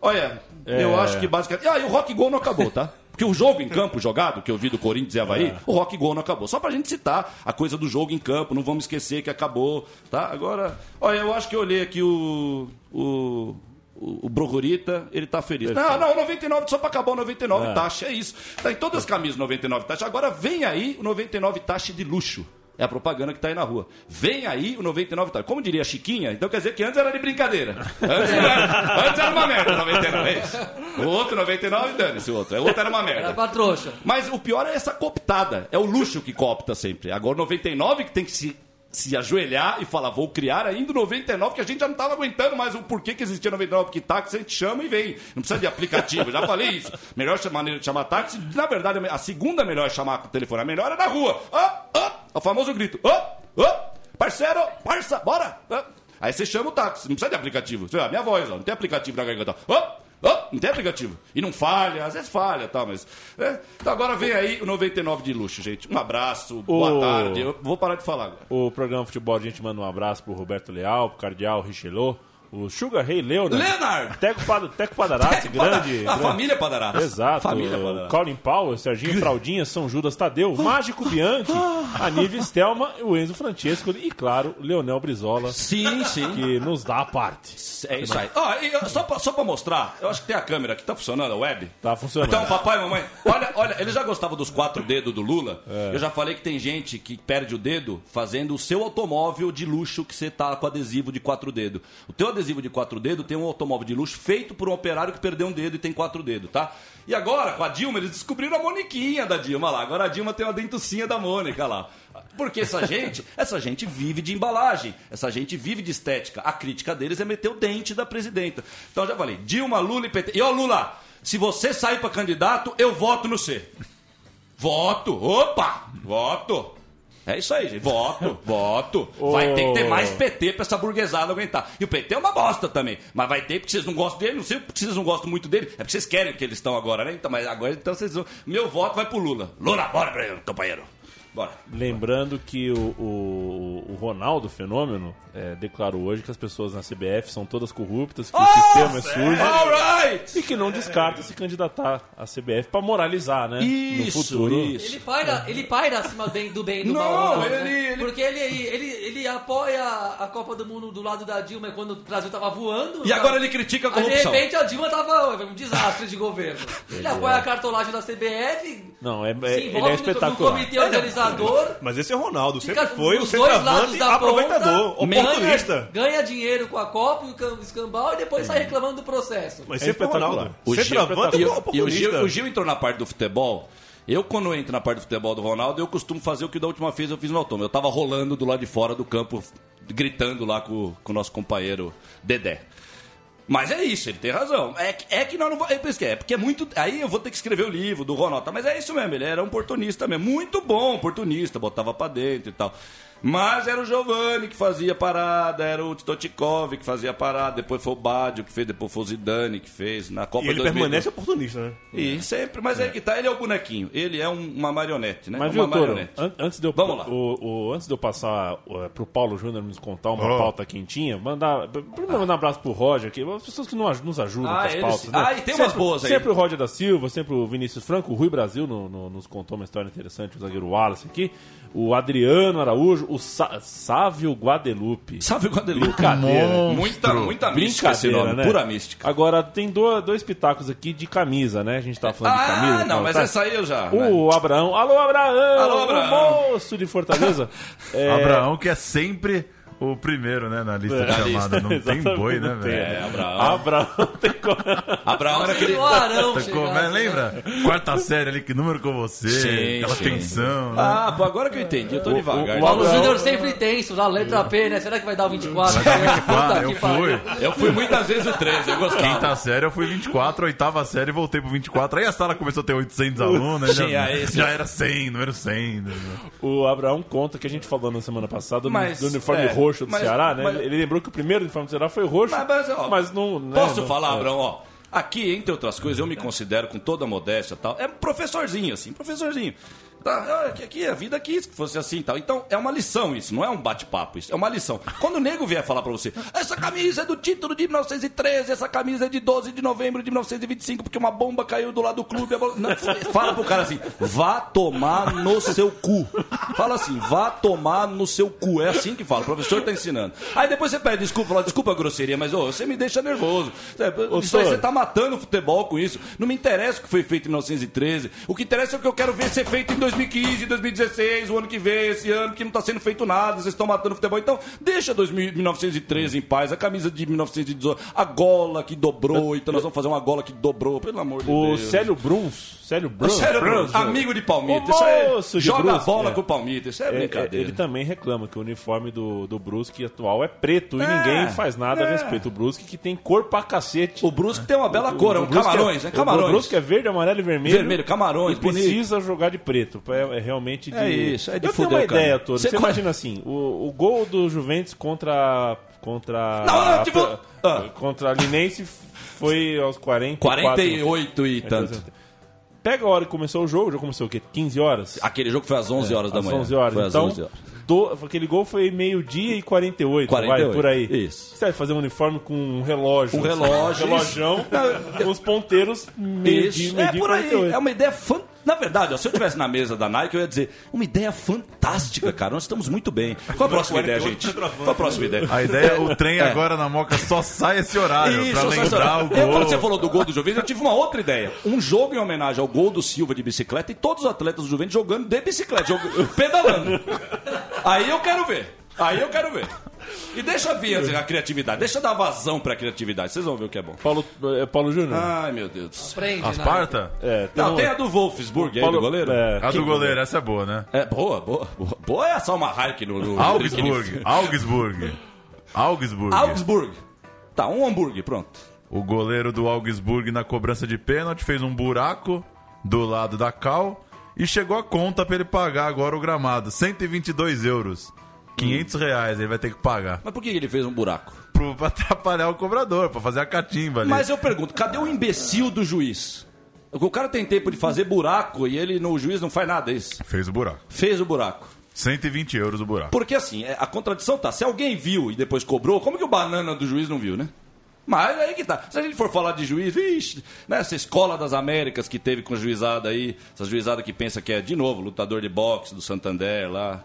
Olha, É. eu acho que basicamente. Ah, e o Rock Gol não acabou, tá? Porque o jogo em campo jogado, que eu vi do Corinthians e Havaí, É. o Rock Gol não acabou. Só pra gente citar a coisa do jogo em campo, não vamos esquecer que acabou, tá? Agora, olha, eu acho que eu olhei aqui o. o o, o Brohurita, ele tá feliz. Não, não, 99 só pra acabar o 99 É. taxa, é isso. Tá em todas as camisas 99 taxa. Agora vem aí o 99 taxa de luxo. É a propaganda que tá aí na rua. Vem aí o 99 taxa. Como diria a Chiquinha, então quer dizer que antes era de brincadeira. Antes, era, antes era uma merda, 99, é isso. O outro 99, dane-se o outro. O outro era uma merda. Era pra trouxa. Mas o pior é essa cooptada. É o luxo que coopta sempre. Agora, 99 que tem que se, se ajoelhar e falar, vou criar ainda o 99, que a gente já não estava aguentando mais o porquê que existia 99, porque táxi a gente chama e vem. Não precisa de aplicativo, já falei isso. Melhor maneira de chamar táxi, na verdade, a segunda melhor chamar com o telefone, a melhor é na rua. Ah, ah, o famoso grito. Ah, ah, parceiro, parça, bora. Ah. Aí você chama o táxi, não precisa de aplicativo. Você vê, a minha voz, ó, não tem aplicativo na garganta. Ah, ah, não tem aplicativo. E não falha, às vezes falha, tá, mas. é. Então agora vem aí o 99 de luxo, gente. Um abraço, boa Ô. tarde. Eu vou parar de falar agora. O programa Futebol, a gente manda um abraço pro Roberto Leal, pro Cardeal Richelot, o Sugar Rei Leonard. Leonard! Teco, Pad Teco Padarazzi, grande. A grande- família Padarás. Exato. Família o Padarás. Colin Powell, Serginho Fraldinha, São Judas Tadeu, Mágico Bianchi, Aníbal Stelma, o Enzo Francesco e, claro, Leonel Brizola, Sim, sim. que nos dá a parte. É isso aí. Ó, só, pra, só pra mostrar, eu acho que tem a câmera aqui, tá funcionando a web? Tá funcionando. Então, papai e mamãe, olha, olha, ele já gostava dos quatro dedos do Lula. É. Eu já falei que tem gente que perde o dedo fazendo o seu automóvel de luxo que você tá com adesivo de quatro dedos. O teu adesivo de quatro dedos tem um automóvel de luxo feito por um operário que perdeu um dedo e tem quatro dedos, tá? E agora, com a Dilma, eles descobriram a Moniquinha da Dilma lá. Agora a Dilma tem uma dentucinha da Mônica lá. Porque essa (laughs) gente, essa gente vive de embalagem, essa gente vive de estética. A crítica deles é meter o dente da presidenta. Então já falei, Dilma, Lula e PT. E ó, Lula, se você sair pra candidato, eu voto no C. Voto! Opa! Voto! É isso aí, gente. Voto, (laughs) voto. Vai ter que ter mais PT pra essa burguesada aguentar. E o PT é uma bosta também. Mas vai ter porque vocês não gostam dele. Não sei porque vocês não gostam muito dele. É porque vocês querem que eles estão agora, né? Então, mas agora então vocês vão. Meu voto vai pro Lula. Lula, bora, companheiro. Bora. Lembrando que o, o, o Ronaldo Fenômeno é, declarou hoje que as pessoas na CBF são todas corruptas, que o sistema é sujo Alright! e que não descarta se candidatar à CBF pra moralizar, né? Isso, no futuro. isso. Ele paira, ele paira acima do bem do bem e do Não, mal. né? ele- ele- Porque ele, ele, ele apoia a Copa do Mundo do lado da Dilma quando o Brasil tava voando. E agora ele critica a Aí, de corrupção. repente a Dilma tava um desastre de governo. Ele apoia a cartolagem da CBF, Não, é, é- ele é no- no, espetacular. comitê organizador. Mas esse é o Ronaldo, sempre foi o centroavante aproveitador, ponta, oportunista. Ganha, ganha dinheiro com a Copa e o cam- escambau e depois sai reclamando do processo. Mas É sempre foi o espetacular. Ronaldo. O Gil, Centroavante e, é o- e o, oportunista. Gil, o Gil entrou na parte do futebol. Eu, quando entro na parte do futebol do Ronaldo, eu costumo fazer o que da última vez eu fiz no autônomo. Eu tava rolando do lado de fora do campo, gritando lá com, com o nosso companheiro Dedé. Mas é isso, ele tem razão. É, que- é que nós não vamos. É é, porque é muito. Aí eu vou ter que escrever o livro do Ronaldo. tá? Mas é isso mesmo, ele era um oportunista mesmo. Muito bom oportunista, botava pra dentro e tal. Mas era o Giovanni que fazia parada, era o Stotikov que fazia parada, depois foi o Badio que fez, depois foi o Zidane que fez na Copa E ele 2002. permanece oportunista, né? E sempre, mas é. que tá, ele é o bonequinho. Ele é um- uma marionete, né? Mas uma viu, Toro, marionete. an- antes de eu, Vamos lá. O, o- antes de eu passar uh, pro Paulo Júnior nos contar uma Oh. pauta quentinha, mandar. Primeiro mandar um abraço pro Roger aqui, as pessoas que não aj- nos ajudam Ah, com as eles- pautas. né? ah, e tem umas sempre, boas aí. Sempre o Roger da Silva, sempre o Vinícius Franco, o Rui Brasil no- no- nos contou uma história interessante, o zagueiro Wallace aqui. O Adriano Araújo, o Sa Sávio Guadelupe. Quando ele. Brincadeira. Muita, muita mística esse nome, né? pura mística. Agora, tem do- dois pitacos aqui de camisa, né? A gente tava falando de Ah, camisa. não, tal, mas tá? essa aí eu já. né? O Abraão. Alô, Abraão! Alô, Abraão. O moço de Fortaleza. (laughs) É, Abraão, que é sempre o primeiro, né, na lista de chamada. Não tem boi, né, velho? É, Abraão. Abraão (laughs) tem como. Abraão era aquele. o Arão Tá como- assim, lembra? Quarta série ali, que número com você, Sim, aquela sim. tensão, né? Ah, pô, agora que eu entendi, eu tô devagar. o- Paulo Abraão- Júnior sempre tenso, lá letra P, né? Será que vai dar o 24? Vai dar 24, Puta eu fui. Eu fui muitas vezes o 13, eu gostava. Quinta série eu fui 24, oitava série voltei pro 24. Aí a sala começou a ter 800 alunos, né? Já, esse. já era 100, número 100. né? O Abraão conta que a gente falou na semana passada do- Mas, do uniforme é, roxo do mas- Ceará, né? mas- Ele lembrou que o primeiro uniforme do Ceará foi roxo. Mas, mas, ó, mas não. né, Posso não- falar, é. Abraão, ó. Aqui, entre outras coisas, eu me considero com toda a modéstia e tal. É um professorzinho, assim, professorzinho. Tá, aqui, aqui, a vida quis que fosse assim e tal. Então, é uma lição isso, não é um bate-papo, isso é uma lição. Quando o nego vier falar pra você, essa camisa é do título de 1913, essa camisa é de 12 de novembro de 1925, porque uma bomba caiu do lado do clube. bola- Não, (laughs) fala pro cara assim, vá tomar no seu cu. Fala assim, vá tomar no seu cu. É assim que fala, o professor tá ensinando. Aí depois você pede desculpa, fala, desculpa a grosseria, mas ô, você me deixa nervoso. Isso aí você tá matando o futebol com isso. Não me interessa o que foi feito em 1913. O que interessa é o que eu quero ver ser feito em 2015, 2016, o ano que vem, esse ano que não tá sendo feito nada, vocês estão matando o futebol. Então, deixa 2000 1913 em paz, a camisa de 1918, a gola que dobrou, então nós vamos fazer uma gola que dobrou, pelo amor de O Deus. Célio Bruns. Célio O Bruns. Célio Bruno, amigo de Palmito. O Isso aí, moço de joga Brusque, bola é. com o Palmito, isso é, É, é, brincadeira. ele também reclama que o uniforme do, do Brusque atual é preto e É, ninguém faz nada a é. respeito. O Brusque que tem cor pra cacete. O Brusque tem uma bela O- cor, é o um Brusque camarões, é, é camarões. O Brusque é verde, amarelo e vermelho. Vermelho, camarões, e bonito. precisa jogar de preto. É, é realmente de... É isso, é de Eu tenho fuder uma cara. ideia, Toro. Você Você, imagina assim, o, o gol do Juventus contra... Contra... Não, não, tipo- ah. Contra a Linense foi aos 40 48 e tanto. Pega a hora que começou o jogo, já começou o quê? 15 horas? Aquele jogo foi às 11 horas da às manhã. 11 horas. Foi às então, 11 horas. Do- aquele gol foi meio-dia e 48, 48, vai, por aí. isso. Você vai fazer um uniforme com um relógio. Um relógio, Um relógio, com os ponteiros meio-dia, Isso, é por aí. 48. É uma ideia fantástica. Na verdade, ó, se eu estivesse na mesa da Nike, eu ia dizer, uma ideia fantástica, cara. Nós estamos muito bem. Qual a próxima ideia, gente? Qual a próxima ideia? A ideia, o trem agora na Moca só sai esse horário, pra só lembrar o gol. Eu, quando você falou do gol do Juventus, eu tive uma outra ideia. Um jogo em homenagem ao gol do Silva de bicicleta e todos os atletas do Juventus jogando de bicicleta, jogando- pedalando. Aí eu quero ver. Aí eu quero ver. E deixa vir assim, a criatividade, deixa dar vazão pra criatividade. Vocês vão ver o que é bom. Paulo, é, Paulo Júnior? Ai, meu Deus. Prende, As né? parta? É, tem Não, um- tem a do Wolfsburg aí, Paulo- do goleiro? é, A do goleiro, essa é boa, né? É, boa, boa, boa. Boa é a Salma Hayek no, no Augsburg, Augsburg. Augsburg. Augsburg. Tá, um hambúrguer, pronto. O goleiro do Augsburg na cobrança de pênalti fez um buraco do lado da cal E chegou a conta pra ele pagar agora o gramado. 122 euros. 500 reais ele vai ter que pagar. Mas por que ele fez um buraco? Pro, pra atrapalhar o cobrador, pra fazer a catimba ali. Mas eu pergunto, cadê o imbecil do juiz? O cara tem tempo de fazer buraco e ele, no juiz, não faz nada, é isso? Fez o buraco. Fez o buraco. 120 euros o buraco. Porque assim, é- a contradição tá, se alguém viu e depois cobrou, como que o banana do juiz não viu, né? Mas aí que tá. Se a gente for falar de juiz, vixe, né, essa escola das Américas que teve com juizada aí, essa juizada que pensa que é, de novo, lutador de boxe do Santander lá.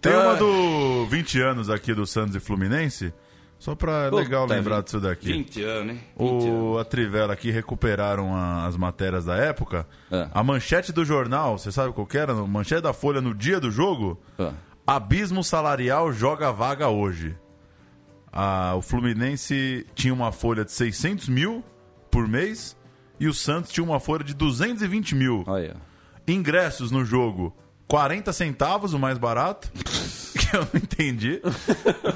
Tem Ah. uma do 20 anos aqui do Santos e Fluminense. Só pra legal Puta lembrar vida. disso daqui. 20 anos, hein? 20 anos. O, a Trivela aqui recuperaram a- as matérias da época. É. A manchete do jornal, você sabe qual que era? A manchete da Folha no dia do jogo. Ah. Abismo salarial joga vaga hoje. Ah, o Fluminense tinha uma folha de 600 mil por mês e o Santos tinha uma folha de 220 mil. Olha. Ingressos no jogo, 40 centavos, o mais barato. (laughs) que eu não entendi.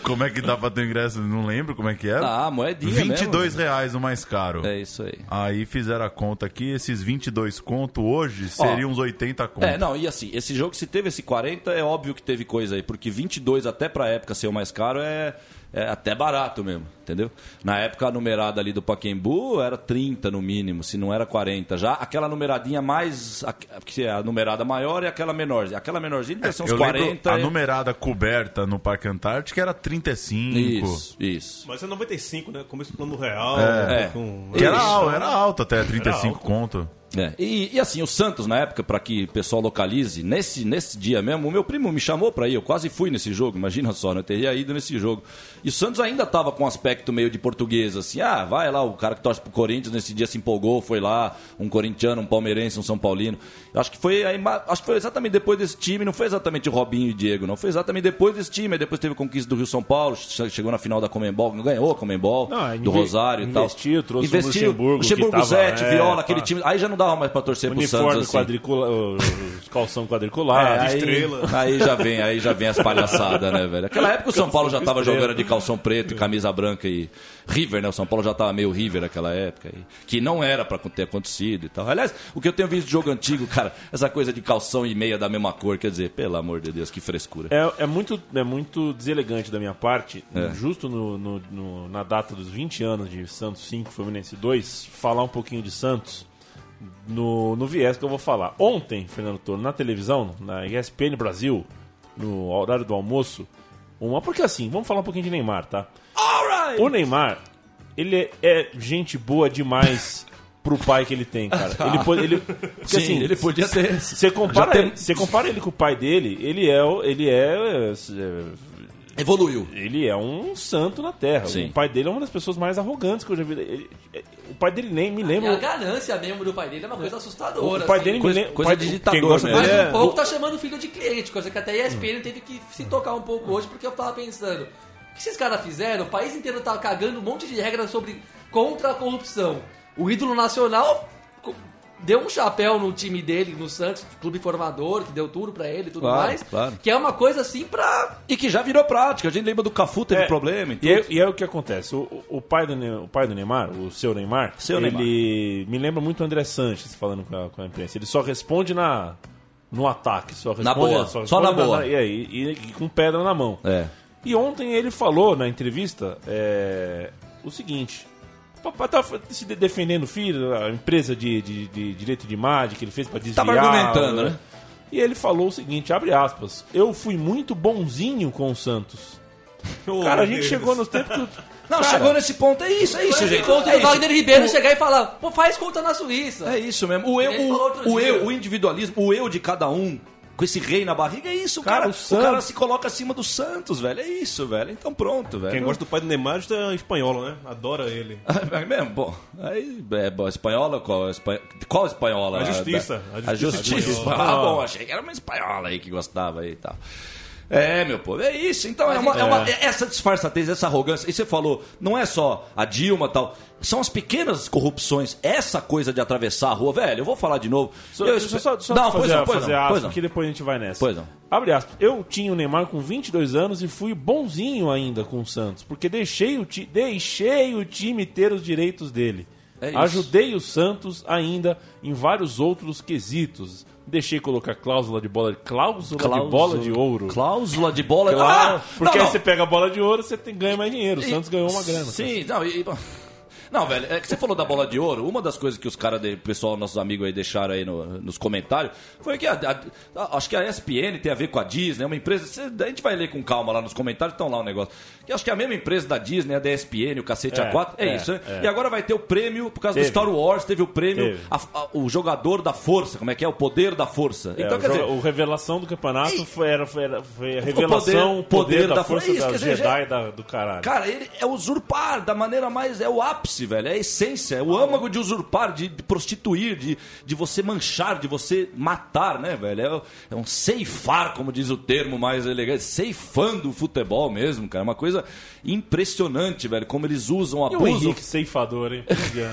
como é que dá pra ter ingresso? Não lembro como é que era. Ah, moedinha 22 mesmo. reais o mais caro. É isso aí. Aí fizeram a conta aqui, esses 22 conto hoje seriam uns 80 conto. É, não, e assim, esse jogo, se teve esse 40, é óbvio que teve coisa aí, porque 22 até pra época ser o mais caro é, é até barato mesmo, entendeu? Na época a numerada ali do Paquembu era 30 no mínimo, se não era 40. Já aquela numeradinha mais. a- Que é a numerada maior e aquela menor. Aquela menorzinha devia ser uns eu 40. lembro, a e- numerada coberta no Parque Antártico era 35. Isso, isso. Mas é 95, né? Começo do plano real. É. com- Que era, Isso. al- era alto até, 35 alto. conto. É, E, e assim, o Santos, na época, para que o pessoal localize, nesse, nesse dia mesmo, o meu primo me chamou para ir, eu quase fui nesse jogo, imagina só, né? eu teria ido nesse jogo. E o Santos ainda tava com um aspecto meio de português, assim, ah, vai lá, o cara que torce pro Corinthians nesse dia se empolgou, foi lá, um corintiano, um palmeirense, um São Paulino. Eu acho que foi aí, acho que foi exatamente depois desse time, não foi exatamente o Robinho e Diego, não, foi exatamente depois desse time, aí depois teve a conquista do Rio São Paulo, che- chegou na final da Comembol, ganhou a Comembol, Não, do Rosário e tal. investiu, trouxe o investiu, Luxemburgo, Luxemburgo, tava- Zete, é, Viola, aquele pá. time, aí já não dava mais pra torcer pro Uniforme Santos assim. quadricula, calção quadricular, (laughs) É, aí, estrela. aí já vem, aí já vem as palhaçadas, né, velho? Aquela época o (laughs) São Paulo já tava jogando de calção preto e camisa branca e River, né? O São Paulo já tava meio River naquela época, e- que não era pra ter acontecido e tal. Aliás, o que eu tenho visto de jogo antigo, cara, essa coisa de calção e meia da mesma cor, quer dizer, pelo amor de Deus, que frescura. É, é muito, é muito deselegante da minha parte, É. justo no, no- no- na data dos 20 anos de Santos 5, Fluminense 2, falar um pouquinho de Santos no, no viés que eu vou falar. Ontem, Fernando Toro, na televisão, na ESPN Brasil, no horário do almoço, uma. Porque assim, vamos falar um pouquinho de Neymar, tá? O Neymar, ele é, é gente boa demais pro pai que ele tem, (laughs) cara. Ele pode. Ele, porque, Sim, assim, ele podia ter. Você compara, tem- ele, compara ele com o pai dele, ele é, ele é, é, Evoluiu. ele é um santo na terra. Sim. O pai dele é uma das pessoas mais arrogantes que eu já vi. Ele- o pai dele nem me E a lembra. ganância mesmo do pai dele é uma coisa assustadora. O pai assim. dele me Coisa- lembra. o coisa pai- de quem ditador dele Mas é- um pouco tá chamando filho de cliente, coisa que até a ESPN teve que se tocar um pouco hoje, porque eu tava pensando, o que esses caras fizeram? O país inteiro tá cagando um monte de regras sobre contra a corrupção. O ídolo nacional deu um chapéu no time dele, no Santos, clube formador, que deu tudo pra ele e tudo Claro, mais. claro. Que é uma coisa assim pra. E que já virou prática. A gente lembra do Cafu, teve É, problema e tudo. E é, e é o que acontece. O, o- pai do, Ne- o pai do Neymar, o seu Neymar, Seu ele me lembra muito o André Sanches falando com a, com a imprensa. Ele só responde na, no ataque. Só responde, boa, Só, só responde na boa. e, aí, e- e com pedra na mão. É. E ontem ele falou na entrevista é, o seguinte: papai tava se de- defendendo o filho, a empresa de, de- de direito de imagem que ele fez para desviar. Tava argumentando, né? E ele falou o seguinte: abre aspas, eu fui muito bonzinho com o Santos. Oh, Cara, a gente Deus. chegou nos tempos que. Não, Cara, chegou nesse ponto, é isso, é isso, gente. ponto É do. Wagner Ribeiro chegar e falar, pô, faz conta na Suíça. É isso mesmo. O eu, o, o eu, o individualismo, o eu de cada um, com esse rei na barriga, é isso, Cara, cara. o O, Santos- cara se coloca acima do Santos, velho. É isso, velho. Então pronto, velho. Quem gosta do pai do Neymar é a espanhola, né? Adora ele. (laughs) É mesmo, pô. Aí, é, bom, espanhola, qual, espan... qual espanhola? A justiça. A A justiça. justiça espanhola. Ah, bom, achei que era uma espanhola aí que gostava aí e tal. É, meu povo, é isso. Então, é uma, é uma- é essa disfarçatez, essa arrogância. E você falou, não é só a Dilma e tal. São as pequenas corrupções. Essa coisa de atravessar a rua, velho, eu vou falar de novo. Só, eu deixa eu só, só não, fazer, pois não, pois fazer não, aspas, pois não. que depois a gente vai nessa. Pois não. Abre aspas. Eu tinha o Neymar com 22 anos e fui bonzinho ainda com o Santos, porque deixei o, ti, deixei o time ter os direitos dele. É. Ajudei o Santos ainda em vários outros quesitos. Deixei colocar cláusula de bola, cláusula, de bola de ouro. Cláusula de bola Claro, Ah, porque não, aí não. você pega a bola de ouro, você tem, ganha mais dinheiro. O Santos ganhou uma grana. Sim, não, e, e- não, velho, é que você falou da bola de ouro. Uma das coisas que os caras, o pessoal, nossos amigos aí deixaram aí no- nos comentários, foi que a, a- acho que a ESPN tem a ver com a Disney, é uma empresa. cê- a gente vai ler com calma lá nos comentários, estão lá o negócio. Que acho que é a mesma empresa da Disney, a da ESPN, o cacete É, A4, é, é, isso, né? é. E agora vai ter o prêmio, por causa Teve. do Star Wars, teve o prêmio, Teve. a- o jogador da força, como é que é? O poder da força. É, Então, o, quer dizer. joga- o revelação do campeonato foi, era, foi, era- foi a O revelação, poder- o poder, poder da, da força força. Isso, da dizer, Jedi da- do caralho. Cara, ele é usurpar da maneira mais. É o ápice, velho. É a essência. É o âmago de usurpar, de, de prostituir, de, de você manchar, de você matar, né, velho? É, é um ceifar, como diz o termo mais elegante. Ceifando o futebol mesmo, cara. É uma coisa impressionante, velho. Como eles usam, e o. Henrique ceifador, hein?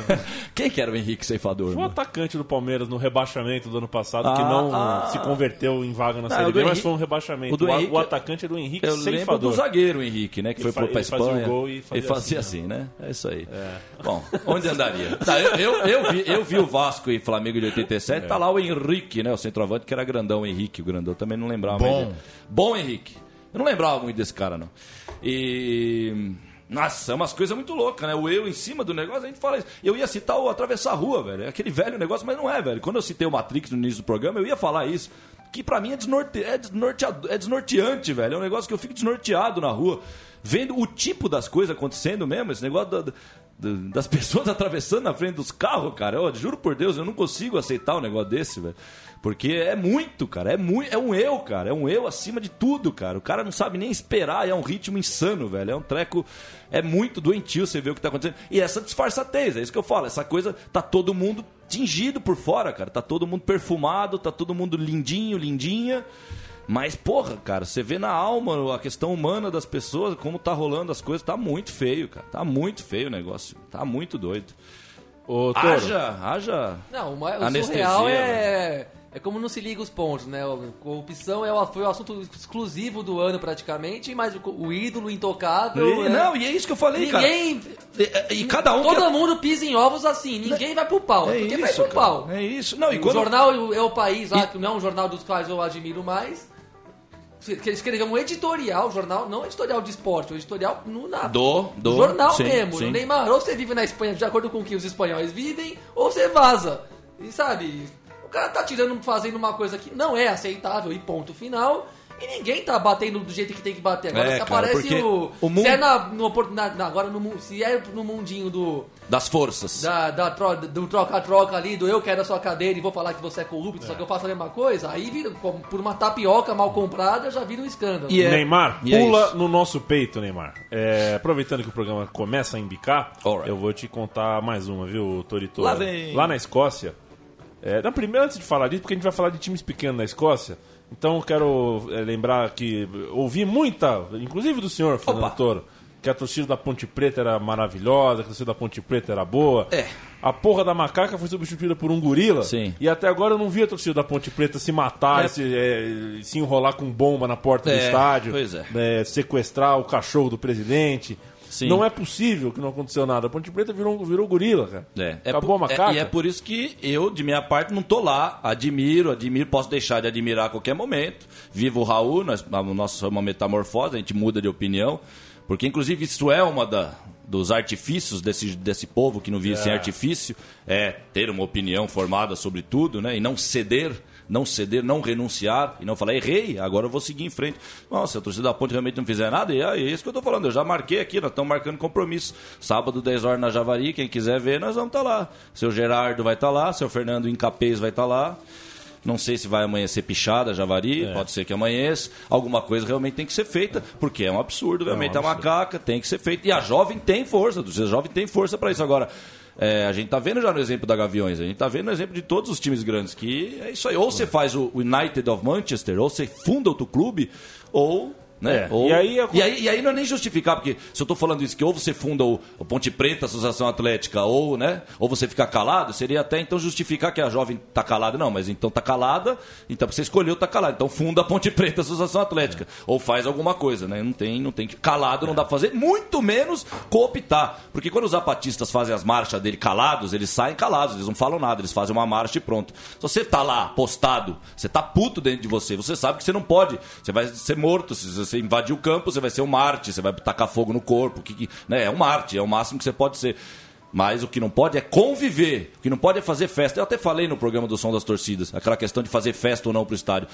(laughs) Quem que era o Henrique Ceifador? Foi o atacante do Palmeiras no rebaixamento do ano passado, que Ah, não ah. se converteu em vaga na Não, Série o B, mas foi um rebaixamento. o do O, a- Henrique- o atacante é do Henrique Eu lembro ceifador. do zagueiro Henrique, né? Que Ele foi pra ele fazia o Espanha. gol e fazia ele fazia assim, assim, né? É isso aí. Bom, onde andaria? Tá, eu, eu, eu vi, eu vi o Vasco e Flamengo de 87, É. tá lá o Henrique, né? O centroavante, que era grandão, Henrique, o grandão. Também não lembrava Bom. dele. Bom Henrique. Eu não lembrava muito desse cara, não. E. Nossa, é umas coisas muito loucas, né? O eu em cima do negócio, a gente fala isso. Eu ia citar o atravessar a rua, velho. É aquele velho negócio, mas não é, velho. Quando eu citei o Matrix no início do programa, eu ia falar isso. Que pra mim é, desnorte... é, desnorteado... é desnorteante, velho. É um negócio que eu fico desnorteado na rua. Vendo o tipo das coisas acontecendo mesmo, esse negócio da- das (laughs) pessoas atravessando na frente dos carros, cara. Eu juro por Deus, eu não consigo aceitar um negócio desse, velho. Porque é muito, cara. É, muito, é um eu, cara. É um eu acima de tudo, cara. O cara não sabe nem esperar. É um ritmo insano, velho. É um treco. É muito doentio você ver o que tá acontecendo. E essa disfarçatez, é isso que eu falo. Essa coisa, tá todo mundo tingido por fora, cara. Tá todo mundo perfumado, tá todo mundo lindinho, lindinha. Mas, porra, cara, você vê na alma a questão humana das pessoas, como tá rolando as coisas, tá muito feio, cara. Tá muito feio o negócio. Tá muito doido. Ô, Toro, Haja, haja. Não, o, ma- o surreal né? é, é como não se liga os pontos, né? Corrupção é o, foi o assunto exclusivo do ano praticamente, mas o, o ídolo intocável. E- né? Não, e é isso que eu falei, Ninguém. cara. E, e cada um. Todo quer- mundo pisa em ovos assim, ninguém vai pro pau. É Ninguém vai isso, pro cara. pau. É isso. Não, e o quando- jornal é o país lá, que não é um jornal dos quais eu admiro mais. Que ele escreveu um editorial, jornal, não editorial de esporte, um editorial no na, Do- do- jornal sim, mesmo. sim. Neymar, ou você vive na Espanha de acordo com o que os espanhóis vivem, ou você vaza. E sabe, o cara tá tirando, fazendo uma coisa que não é aceitável e ponto final. E ninguém tá batendo do jeito que tem que bater. Agora É, cara, aparece porque o. o mundo- Se é na, no, opor- na- na- agora no, mu- se é no mundinho do. Das forças. Da, da tro- do troca-troca ali, do eu quero a sua cadeira e vou falar que você é corrupto, só que eu faço a mesma coisa, aí vira, como por uma tapioca mal comprada, já vira um escândalo. E é- Neymar, e é pula isso. no nosso peito, Neymar. É, aproveitando que o programa começa a embicar, Alright. eu vou te contar mais uma, viu, Torito? Lá vem. Lá na Escócia, é, na primeira, antes de falar disso, porque a gente vai falar de times pequenos na Escócia, então eu quero é, lembrar que ouvi muita, inclusive do senhor, Fernando Opa. Toro, que a torcida da Ponte Preta era maravilhosa, que a torcida da Ponte Preta era boa. É. A porra da macaca foi substituída por um gorila. Sim. E até agora eu não vi a torcida da Ponte Preta se matar, É. se, é, se enrolar com bomba na porta do É, estádio, pois é. né, sequestrar o cachorro do presidente. Sim. Não é possível que não aconteceu nada. A Ponte Preta virou, virou gorila, cara. É, é Acabou por- a macaca. é- e é por isso que eu, de minha parte, não tô lá. Admiro, admiro, posso deixar de admirar a qualquer momento. Viva o Raul, nós, a nossa é uma metamorfose, a gente muda de opinião. Porque, inclusive, isso é uma da, dos artifícios desse, desse povo que não vive sem artifício. É ter uma opinião formada sobre tudo, né? E não ceder. Não ceder, não renunciar e não falar, errei, agora eu vou seguir em frente. Nossa, se a torcida da ponte realmente não fizer nada, e é isso que eu tô falando. Eu já marquei aqui, nós estamos marcando compromisso. Sábado, 10 horas na Javari, quem quiser ver, nós vamos estar lá. Seu Gerardo vai estar lá, seu Fernando Incapês vai estar lá. Não sei se vai amanhecer pichada, Javari, É. pode ser que amanheça. Alguma coisa realmente tem que ser feita, porque é um absurdo, realmente a macaca tem que ser feita. E a jovem tem força, a jovem tem força para isso. Agora, é, a gente tá vendo já no exemplo da Gaviões, a gente tá vendo no exemplo de todos os times grandes, que é isso aí. Ou você faz o United of Manchester, ou você funda outro clube, ou Né? É, Ou- e aí- e, aí, e aí não é nem justificar, porque se eu tô falando isso, que ou você funda o, o Ponte Preta, a Associação Atlética, ou, né, ou você fica calado, seria até então justificar que a jovem tá calada. Não, mas então tá calada, então você escolheu tá calado. Então funda a Ponte Preta, a Associação Atlética. Ou faz alguma coisa, né? Não tem, não tem que. Calado não dá pra fazer, muito menos cooptar. Porque quando os zapatistas fazem as marchas dele calados, eles saem calados, eles não falam nada, eles fazem uma marcha e pronto. Se você tá lá postado, você tá puto dentro de você, você sabe que você não pode, você vai ser morto. Se você invadir o campo, você vai ser um Marte, você vai tacar fogo no corpo. Que, que- né? É um Marte, é o máximo que você pode ser. Mas o que não pode é conviver. O que não pode é fazer festa. Eu até falei no programa do Som das Torcidas, aquela questão de fazer festa ou não pro estádio.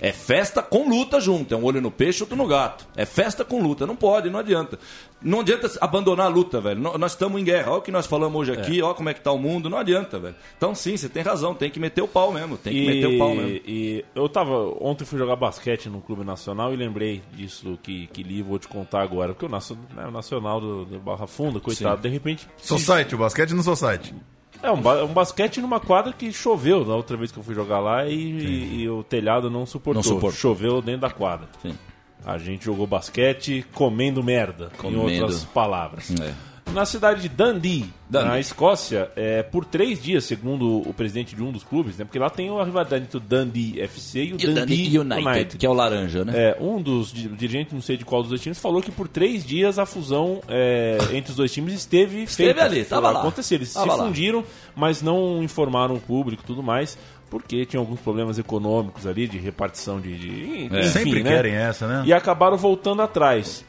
É festa com luta junto. É um olho no peixe, outro no gato. É festa com luta. Não pode, não adianta. Não adianta abandonar a luta, velho. Nó- Nós estamos em guerra. Olha o que nós falamos hoje aqui, olha como é que tá o mundo. Não adianta, velho. Então sim, você tem razão. Tem que meter o pau mesmo. Tem que meter o pau mesmo. E eu tava. Ontem fui jogar basquete no Clube Nacional e lembrei disso que, que li e vou te contar agora. Porque o, nacio- né, o Nacional do, do Barra Funda, coitado, Sim. de repente. Society, o basquete no Society. É um, ba- um basquete numa quadra que choveu na outra vez que eu fui jogar lá e, e- e o telhado não suportou. Não suportou. Choveu dentro da quadra. Sim. A gente jogou basquete comendo merda, Comendo. em outras palavras. É. Na cidade de Dundee, Dundee. na Escócia, é, por três dias, segundo o presidente de um dos clubes, né, porque lá tem uma rivalidade entre o Dundee FC e o E Dundee, Dundee United, United. que é o laranja, né? É, um dos di- dirigentes, não sei de qual dos dois times, falou que por três dias a fusão é, entre os dois times esteve, Esteve feita. ali, tava lá. Aconteceu, eles Tava se lá. fundiram, mas não informaram o público e tudo mais, porque tinha alguns problemas econômicos ali, de repartição de... de enfim, Sempre né? querem essa, né? E acabaram voltando atrás.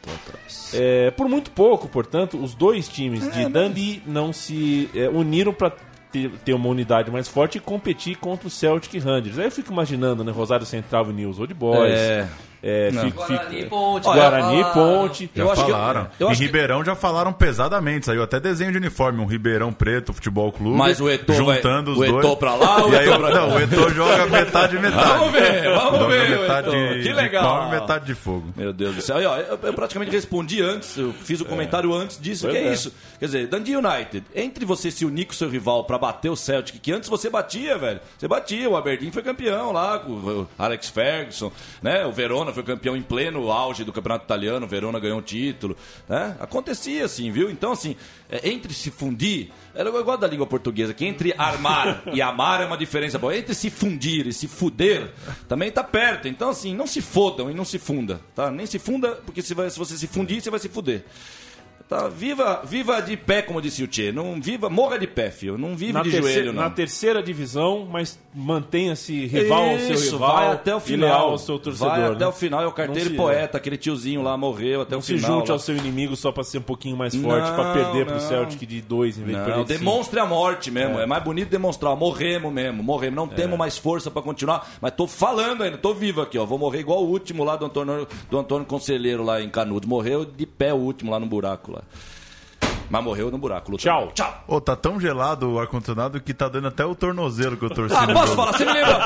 É, por muito pouco, portanto, os dois times É, de Dundee não se é, uniram para ter, ter uma unidade mais forte e competir contra o Celtic Rangers. Aí eu fico imaginando, né? Rosário Central e News Old Boys. É. é, fico- Guarani fico- Ponte. Guarani já falaram. Ponte. Já Eu acho que- falaram. eu em acho que- Ribeirão já falaram pesadamente. Saiu até desenho de uniforme. Um Ribeirão Preto Futebol Clube. Mas o Eto'o juntando vai- os o dois. Eto'o pra lá, o e aí, Eto'o pra. Não, o Eto'o joga metade e metade. Vamos ver, vamos Joga ver, metade de, Que legal. De palma metade de fogo. Meu Deus do céu. E, ó, eu, eu praticamente respondi antes, eu fiz o comentário antes disso, Pois que é, é. isso. Quer dizer, Dundee United, entre você se unir com o seu rival pra bater o Celtic, que antes você batia, velho. Você batia, o Aberdeen foi campeão lá, com o Alex Ferguson, né? O Verona foi campeão em pleno auge do campeonato italiano, Verona ganhou um título, né? Acontecia assim, viu? Então, assim, é, entre se fundir, era igual da língua portuguesa, que entre armar (laughs) e amar é uma diferença boa. Entre se fundir e se fuder, também tá perto. Então, assim, não se fodam e não se funda, tá? Nem se funda, porque se, vai- se você se fundir, você vai se fuder. Tá, viva, viva de pé, como disse o Tchê. Não viva, morra de pé, filho. Não vive Na, de terceira, joelho, não. na terceira divisão, mas mantenha-se rival ao seu Isso, rival vai até o final. ao seu torcedor. vai né? até o final. É o carteiro se- poeta, aquele tiozinho lá morreu até Não o se final. junte lá. ao seu inimigo só pra ser um pouquinho mais forte, pra perder pro não. Celtic de dois em vez de Não, perder de cinco. demonstre a morte mesmo. É. mais bonito demonstrar. Morremos mesmo, morremos. Não temos mais força pra continuar. Mas tô falando ainda, tô vivo aqui, ó. Vou morrer igual o último lá do Antônio, do Antônio Conselheiro lá em Canudos. Morreu de pé o último lá no buraco lá. Mas morreu no buraco. lutando. Tchau. Tchau. Ô, tá tão gelado o ar-condicionado que tá dando até o tornozelo que eu torci Ah, no posso jogo. falar? Você me lembra?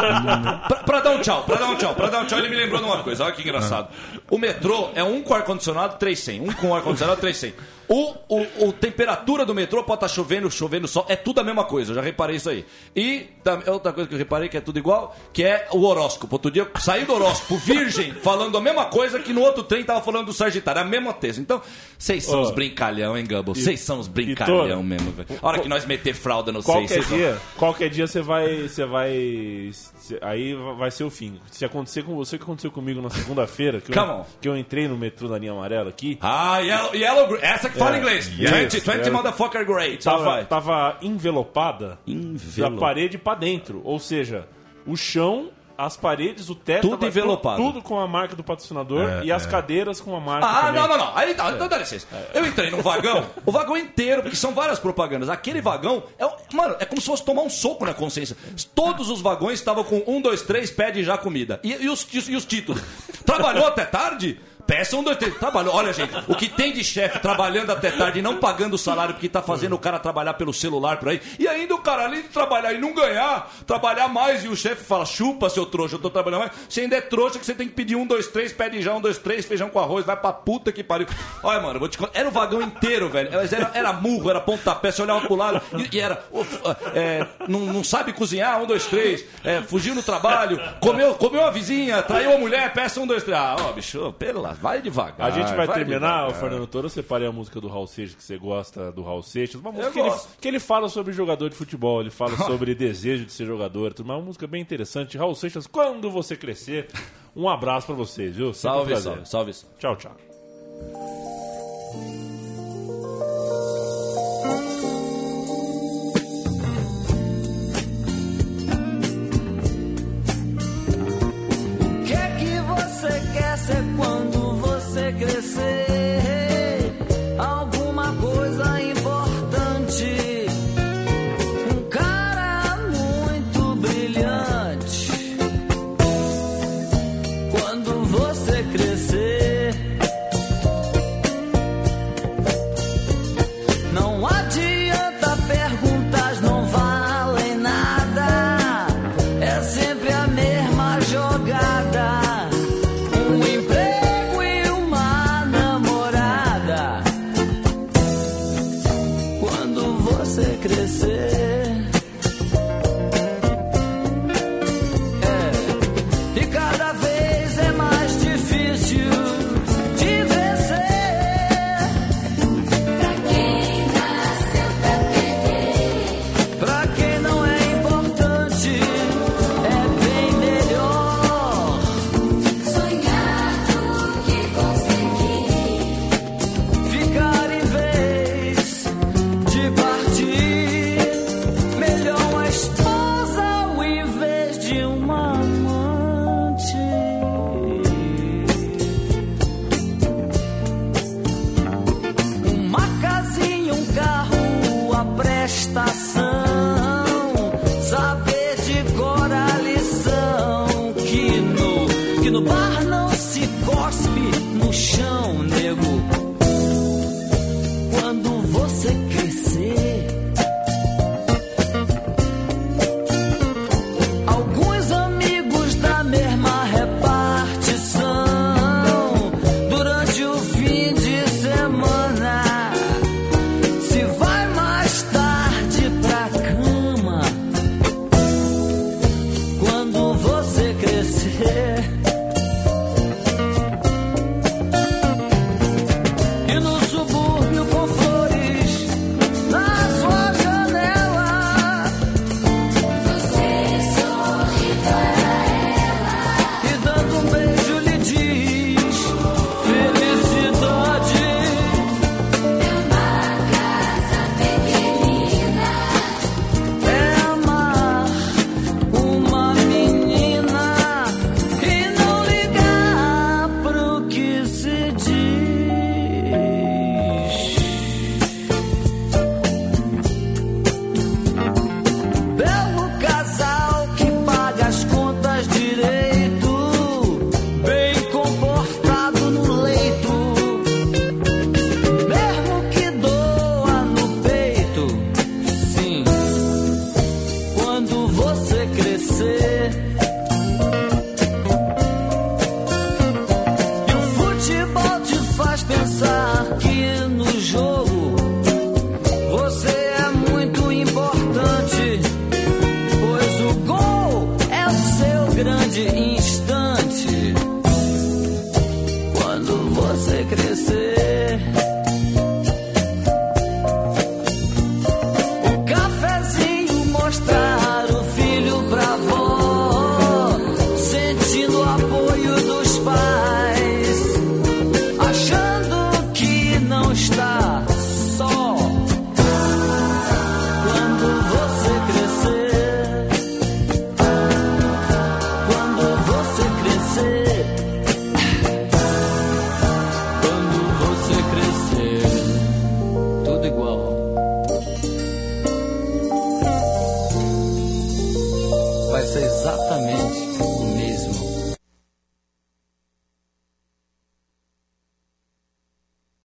pra, pra dar um tchau, pra dar um tchau, pra dar um tchau, ele me lembrou de uma coisa. Olha que engraçado. O metrô é um com ar-condicionado, 300. Um com ar-condicionado, 300. O, o, o temperatura do metrô pode estar chovendo, chovendo sol, é tudo a mesma coisa, eu já reparei isso aí. E tam- outra coisa que eu reparei que é tudo igual, que é o horóscopo. Outro dia saí do horóscopo virgem (laughs) falando a mesma coisa que no outro trem tava falando do Sagitário, a mesma texto. Então, vocês são Ô. os brincalhão, hein, Gumbo? Vocês são os brincalhão mesmo, velho. A hora que nós meter fralda no seis, Qualquer vão- dia, qualquer dia você vai, você vai, cê- aí vai ser o fim. Se acontecer com você o que aconteceu comigo na segunda-feira, que, eu- que eu entrei no metrô da linha amarela aqui, Ah, Yellow, yellow essa que fala É. inglês. Yes. 20, 20 É. motherfucker great. tava, Alright. tava envelopada Envelo- da parede pra dentro, ou seja, o chão, as paredes, o teto, Tudo envelopado. tudo com a marca do patrocinador É, e as é. cadeiras com a marca Ah, também. não, não, não. Aí tá, então dá licença. Eu entrei num vagão, (laughs) o vagão inteiro, porque são várias propagandas. Aquele vagão, é, mano, é como se fosse tomar um soco na consciência. Todos os vagões estavam com um, dois, três, pede já comida. E, e os, e os títulos? Trabalhou até tarde? Peça um, dois, três. Trabalhou. Olha, gente, o que tem de chefe trabalhando até tarde e não pagando o salário porque tá fazendo o cara trabalhar pelo celular por aí. E ainda o cara, além de trabalhar e não ganhar, trabalhar mais. E o chefe fala: chupa, seu trouxa, eu tô trabalhando mais. Você ainda é trouxa que você tem que pedir um, dois, três, pede já, um, dois, três, feijão com arroz, vai pra puta que pariu. Olha, mano, vou te contar. Era o vagão inteiro, velho. Era, era murro, era pontapé, você olhava pro lado e, e era. uf, é, não, não sabe cozinhar, um, dois, três. É, fugiu no trabalho, comeu, comeu a vizinha, traiu a mulher, peça um, dois, três. Ah, ó, bicho, pela Vai devagar. A gente vai, vai terminar, devagar. Fernando Toro. Eu separei a música do Raul Seixas, que você gosta do Raul Seixas. Uma música que ele, que ele, fala sobre jogador de futebol, ele fala (laughs) sobre desejo de ser jogador. Tudo, é uma música bem interessante. Raul Seixas, quando você crescer, um abraço para vocês, viu? Salve, salve, salve, salve. Tchau, tchau. você quer ser quando crescer.